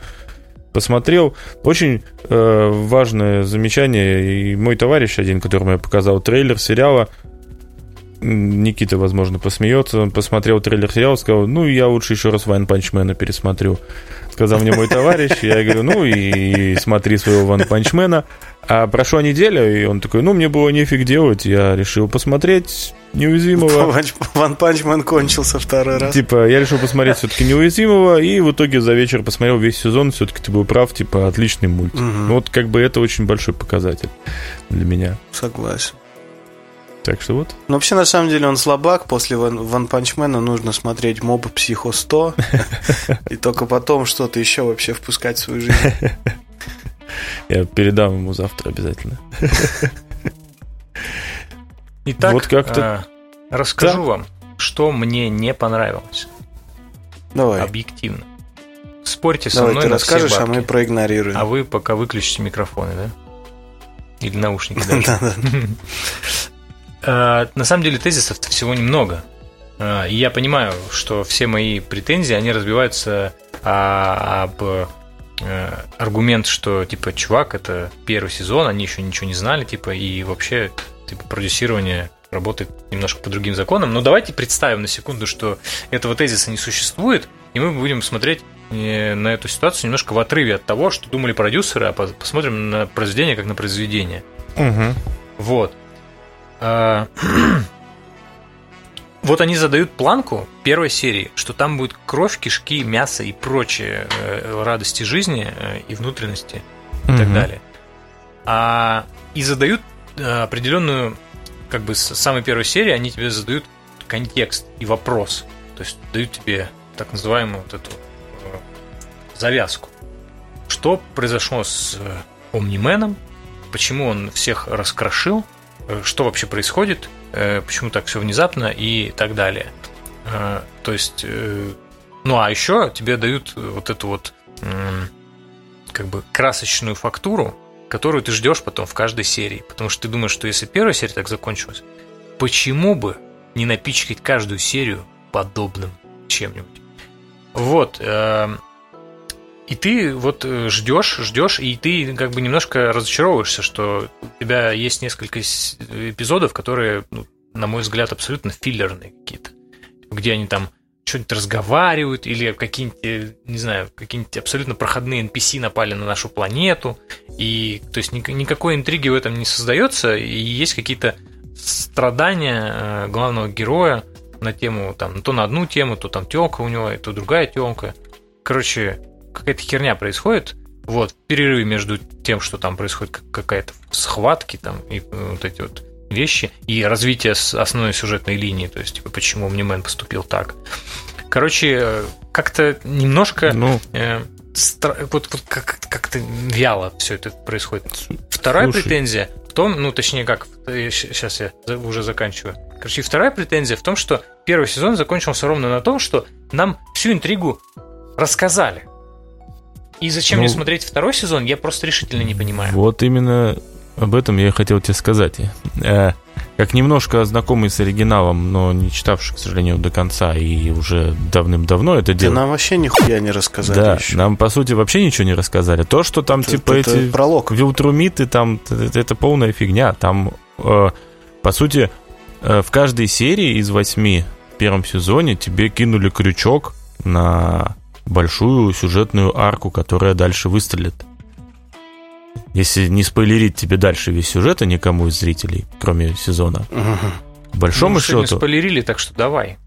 посмотрел. Очень э, важное замечание. И мой товарищ один, которому я показал трейлер сериала, Никита, возможно, посмеется. Он посмотрел трейлер сериала, сказал, ну, я лучше еще раз Вайн Панчмена пересмотрю. Сказал мне мой товарищ. Я говорю, ну, и смотри своего Ван Панчмена. А прошла неделя, и он такой, ну, мне было нефиг делать, я решил посмотреть неуязвимого. <laughs> Ван Панчмен кончился второй раз. Типа, я решил посмотреть все-таки неуязвимого, и в итоге за вечер посмотрел весь сезон, все-таки ты был прав, типа, отличный мультик. Угу. Вот как бы это очень большой показатель для меня. Согласен. Так что вот. Ну, вообще, на самом деле, он слабак. После Ван, Панчмена нужно смотреть Моб Психо 100. <laughs> И только потом что-то еще вообще впускать в свою жизнь. <laughs> Я передам ему завтра обязательно. <laughs> Итак, вот как-то... Э, расскажу да. вам, что мне не понравилось. Давай. Объективно. Спорьте со Давай, мной ты на расскажешь, все а мы проигнорируем. А вы пока выключите микрофоны, да? Или наушники даже. Э, на самом деле тезисов-то всего немного. Э, и я понимаю, что все мои претензии, они разбиваются а, об э, аргумент, что типа, чувак, это первый сезон, они еще ничего не знали, типа, и вообще типа продюсирование работает немножко по другим законам. Но давайте представим на секунду, что этого тезиса не существует, и мы будем смотреть на эту ситуацию немножко в отрыве от того, что думали продюсеры, а посмотрим на произведение как на произведение. Угу. Вот. А, <clears throat> вот они задают планку первой серии, что там будет кровь, кишки, мясо и прочие э, радости жизни э, и внутренности и угу. так далее. А, и задают э, определенную, как бы с самой первой серии, они тебе задают контекст и вопрос. То есть дают тебе так называемую вот эту завязку. Что произошло с Омнименом, почему он всех раскрошил, что вообще происходит, э, почему так все внезапно и так далее. Э, то есть, ну а еще тебе дают вот эту вот как бы красочную фактуру, которую ты ждешь потом в каждой серии. Потому что ты думаешь, что если первая серия так закончилась, почему бы не напичкать каждую серию подобным чем-нибудь? Вот. И ты вот э, ждешь, ждешь, и ты как бы немножко разочаровываешься, что у тебя есть несколько эпизодов, которые, ну, на мой взгляд, абсолютно филлерные какие-то. Где они там что-нибудь разговаривают, или какие-нибудь, э, не знаю, какие-нибудь абсолютно проходные NPC напали на нашу планету. И, то есть, никакой интриги в этом не создается, и есть какие-то страдания э, главного героя на тему, там, то на одну тему, то там телка у него, то другая телка. Короче, какая-то херня происходит, вот, в перерыве между тем, что там происходит какая-то схватки там и э, вот эти вот вещи, и развитие основной сюжетной линии, то есть, типа, почему Omni-Man поступил так. Короче, э, как-то немножко... Ну... Э, стра- вот, вот как- как-то вяло все это происходит. Вторая Слушай. претензия в том, ну, точнее, как, сейчас э, я уже заканчиваю. Короче, вторая претензия в том, что первый сезон закончился ровно на том, что нам всю интригу рассказали. И зачем ну, мне смотреть второй сезон, я просто решительно не понимаю. Вот именно об этом я хотел тебе сказать. Э, как немножко знакомый с оригиналом, но не читавший, к сожалению, до конца и уже давным-давно это дело. Да нам вообще нихуя не рассказали Да, еще. нам, по сути, вообще ничего не рассказали. То, что там, это, типа, это эти пролог. вилтрумиты, там, это, это полная фигня. Там, э, по сути, э, в каждой серии из восьми в первом сезоне тебе кинули крючок на большую сюжетную арку, которая дальше выстрелит. Если не спойлерить тебе дальше весь сюжет, а никому из зрителей, кроме сезона. Угу. Большому ну, счету... спойлерили, так что давай.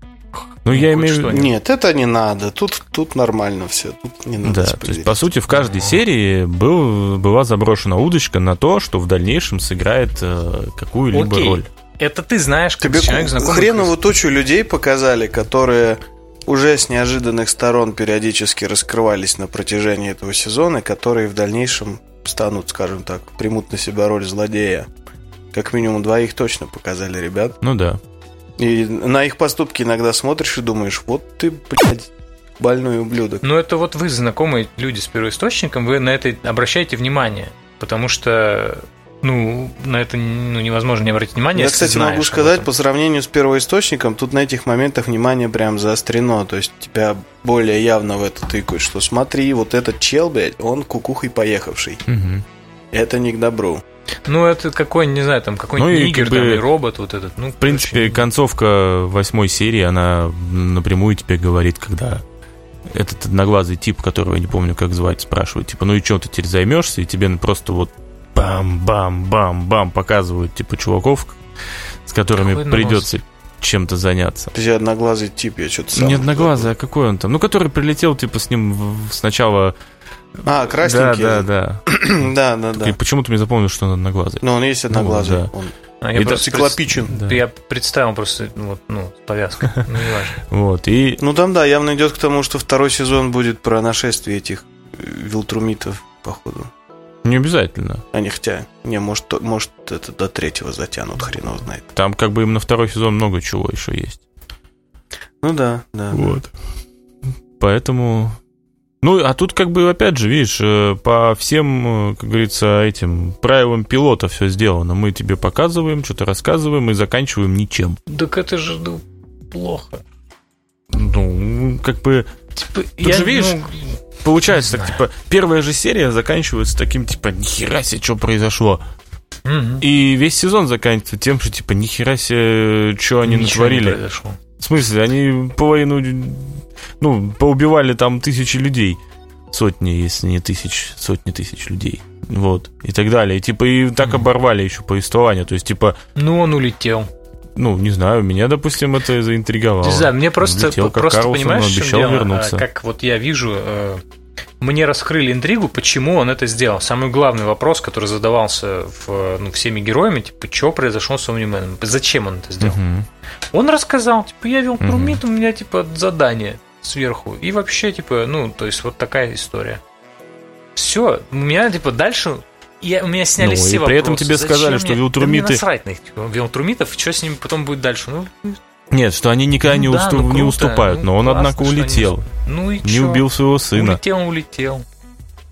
Ну, я имею в виду... Нет, это не надо. Тут, тут нормально все. Тут не надо да, спойлерить. то есть, по сути, в каждой серии был, была заброшена удочка на то, что в дальнейшем сыграет э, какую-либо Окей. роль. Это ты знаешь, как Тебе человек знакомый. Хреновую тучу людей показали, которые уже с неожиданных сторон периодически раскрывались на протяжении этого сезона, которые в дальнейшем станут, скажем так, примут на себя роль злодея. Как минимум двоих точно показали ребят. Ну да. И на их поступки иногда смотришь и думаешь, вот ты, блядь, больной ублюдок. Ну это вот вы, знакомые люди с первоисточником, вы на это обращаете внимание. Потому что ну, на это ну, невозможно не обратить внимание. Я, кстати, могу сказать, по сравнению с первоисточником, тут на этих моментах внимание прям заострено. То есть тебя более явно в это тыкают, что смотри, вот этот чел, блядь, он кукухой поехавший. Угу. Это не к добру. Ну, это какой, не знаю, там какой-нибудь ну, нигер, как бы, там, и робот вот этот. Ну, в принципе, короче, концовка восьмой серии, она напрямую тебе говорит, когда этот одноглазый тип, которого я не помню, как звать, спрашивает, типа, ну и что ты теперь займешься? И тебе просто вот бам-бам-бам-бам показывают, типа, чуваков, с которыми какой придется чем-то заняться. Подожди, одноглазый тип, я что-то сам... Не одноглазый, а какой он там? Ну, который прилетел, типа, с ним сначала а, красненький. Да, да, <clears throat> да. да, да, да. Почему ты мне запомнил, что он одноглазый? Ну, он есть одноглазый. Ну, да. он... А я просто циклопичен. Пред... Да. Я представил просто, вот, ну, повязка. Ну, не важно. <laughs> Вот, и... Ну, там, да, явно идет к тому, что второй сезон будет про нашествие этих э, вилтрумитов, походу. Не обязательно. Они хотя, не, может, может это до третьего затянут, хрен его знает. Там как бы им на второй сезон много чего еще есть. Ну да, да. Вот. Поэтому ну, а тут как бы, опять же, видишь, э, по всем, э, как говорится, этим правилам пилота все сделано. Мы тебе показываем, что-то рассказываем и заканчиваем ничем. Так это же ну, плохо. Ну, как бы... Типа, тут я, же, видишь, ну, получается так, типа, первая же серия заканчивается таким, типа, нихера себе, что произошло. Угу. И весь сезон заканчивается тем, что, типа, нихера себе, что они Ничего натворили. Не произошло. В смысле, они половину ну, поубивали там тысячи людей. Сотни, если не тысяч, сотни тысяч людей. Вот. И так далее. И типа и так оборвали еще повествование. То есть, типа. Ну, он улетел. Ну, не знаю, меня, допустим, это заинтриговало. Не знаю, мне просто, как просто Карлсон, понимаешь, обещал дело? вернуться. Как вот я вижу, э, мне раскрыли интригу, почему он это сделал. Самый главный вопрос, который задавался в, ну, всеми героями, типа, что произошло с Омнименом, зачем он это сделал. Угу. Он рассказал, типа, я вел Трумит, угу. у меня, типа, задание сверху. И вообще, типа, ну, то есть вот такая история. Все, у меня, типа, дальше я, у меня сняли ну, все и при этом тебе Зачем сказали, мне? что вилтрумиты... Да насрать на их типа, вилтрумитов, что с ними потом будет дальше? Ну, нет, что они никогда ну, не, да, уступ, ну, не уступают, ну, но он, классно, однако, улетел. Они... Ну и Не чё? убил своего сына. Улетел, улетел.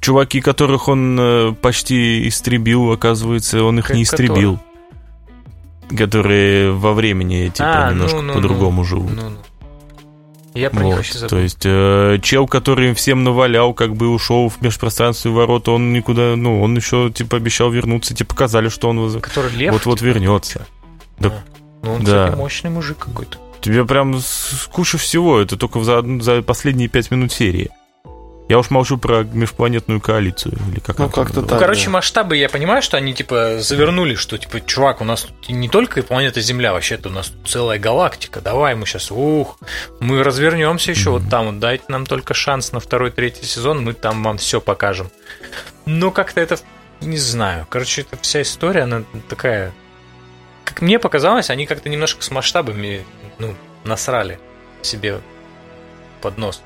Чуваки, которых он э, почти истребил, оказывается, он их как не истребил. Который? Которые во времени, типа, а, немножко ну, ну, по-другому ну, живут. Ну, ну. Я про вот, них вообще забыл. То есть э, чел, который всем навалял, как бы ушел в межпространство и ворота, он никуда, ну, он еще, типа, обещал вернуться, типа, показали, что он который лев, вот-вот типа? вернется. Да. А. Ну, он, да. кстати, мощный мужик какой-то. Тебе прям куча всего, это только за, за последние пять минут серии. Я уж молчу про межпланетную коалицию, или как Ну, как-то так. Ну, короче, да. масштабы, я понимаю, что они, типа, завернули, что, типа, чувак, у нас тут не только планета Земля, вообще-то у нас тут целая галактика. Давай мы сейчас, ух, мы развернемся еще mm-hmm. вот там, вот дайте нам только шанс на второй, третий сезон, мы там вам все покажем. Но как-то это, не знаю. Короче, эта вся история, она такая... Как мне показалось, они как-то немножко с масштабами, ну, насрали себе под нос.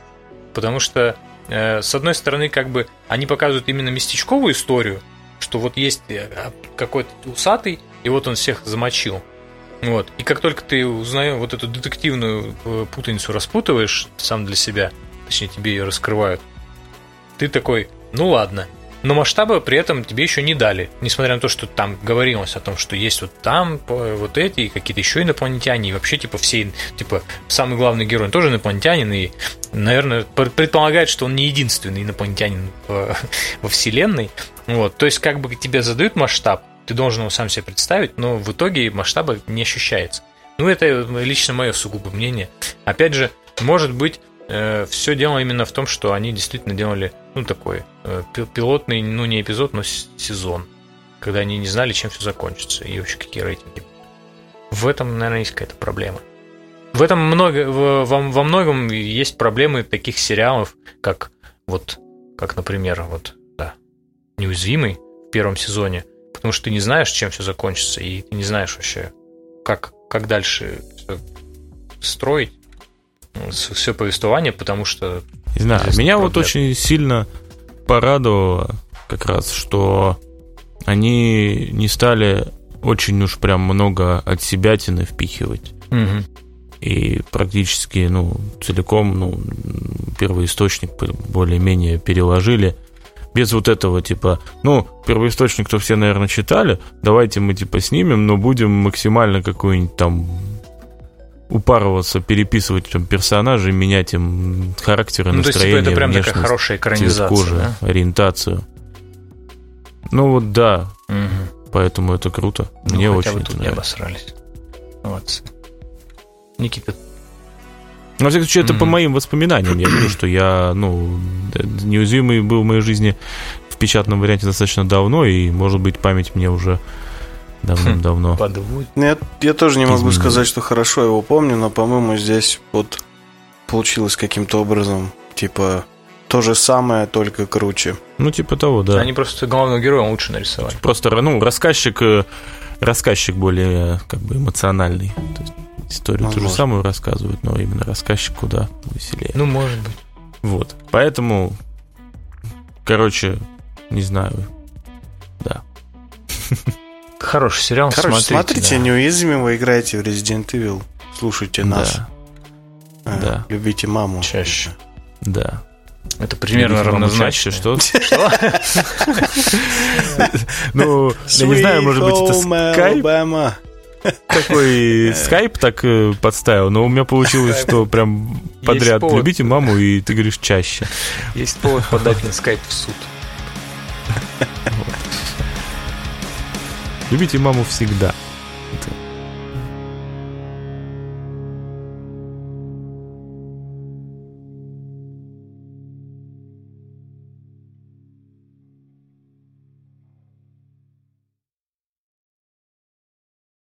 Потому что с одной стороны, как бы они показывают именно местечковую историю, что вот есть э, какой-то усатый, и вот он всех замочил. Вот. И как только ты узнаешь вот эту детективную э, путаницу распутываешь сам для себя, точнее тебе ее раскрывают, ты такой, ну ладно, но масштабы при этом тебе еще не дали. Несмотря на то, что там говорилось о том, что есть вот там вот эти, и какие-то еще инопланетяне, и вообще, типа, все, типа, самый главный герой тоже инопланетянин, и, наверное, предполагает, что он не единственный инопланетянин <laughs> во Вселенной. Вот. То есть, как бы тебе задают масштаб, ты должен его сам себе представить, но в итоге масштаба не ощущается. Ну, это лично мое сугубо мнение. Опять же, может быть, э, все дело именно в том, что они действительно делали, ну, такой э, пилотный, ну, не эпизод, но сезон, когда они не знали, чем все закончится и вообще какие рейтинги. В этом, наверное, есть какая-то проблема. В этом много, во, во многом есть проблемы таких сериалов, как вот, как, например, вот, да, неуязвимый в первом сезоне, потому что ты не знаешь, чем все закончится, и ты не знаешь вообще, как, как дальше строить все повествование, потому что... Не знаю, меня проблем. вот очень сильно порадовало как раз, что они не стали очень уж прям много от себя тины впихивать. Угу. И практически, ну, целиком, ну, первоисточник более-менее переложили без вот этого, типа, ну, первоисточник-то все, наверное, читали, давайте мы, типа, снимем, но будем максимально какую-нибудь там упарываться, переписывать там персонажей, менять им характеры, ну, настроение, то есть, типа, это прям такая хорошая экранизация, кожи, да? ориентацию. Ну вот да. Поэтому это круто. Ну, Мне хотя очень бы это тут не нравится. обосрались. Молодцы. Никита, Ну, во всяком случае, это по Мгм. моим воспоминаниям. Я говорю, что я, ну, неуязвимый был в моей жизни в печатном варианте достаточно давно, и, может быть, память мне уже давным-давно. подводь. Ну, Я, я тоже не могу Изменилось. сказать, что хорошо его помню, но, по-моему, здесь вот получилось каким-то образом, типа, то же самое, только круче. Ну, типа того, да. Они просто главного героя лучше нарисовали. Просто, ну, рассказчик, э, рассказчик более, как бы, эмоциональный. То есть историю ту же самую рассказывают, но именно рассказчик куда веселее. Ну, может быть. Вот. Поэтому, короче, не знаю. Да. <laughs> Хороший сериал, Короче, смотрите. смотрите, да. неуязвимого играйте в Resident Evil. Слушайте нас. Да. Э, да. Любите маму. Чаще. Да. Это примерно равнозначно. <laughs> Что? Ну, я не знаю, может быть, это скайп такой <laughs> скайп так э, подставил, но у меня получилось, что прям подряд любите маму, и ты говоришь чаще. Есть повод подать на скайп в суд. <laughs> Любите маму всегда.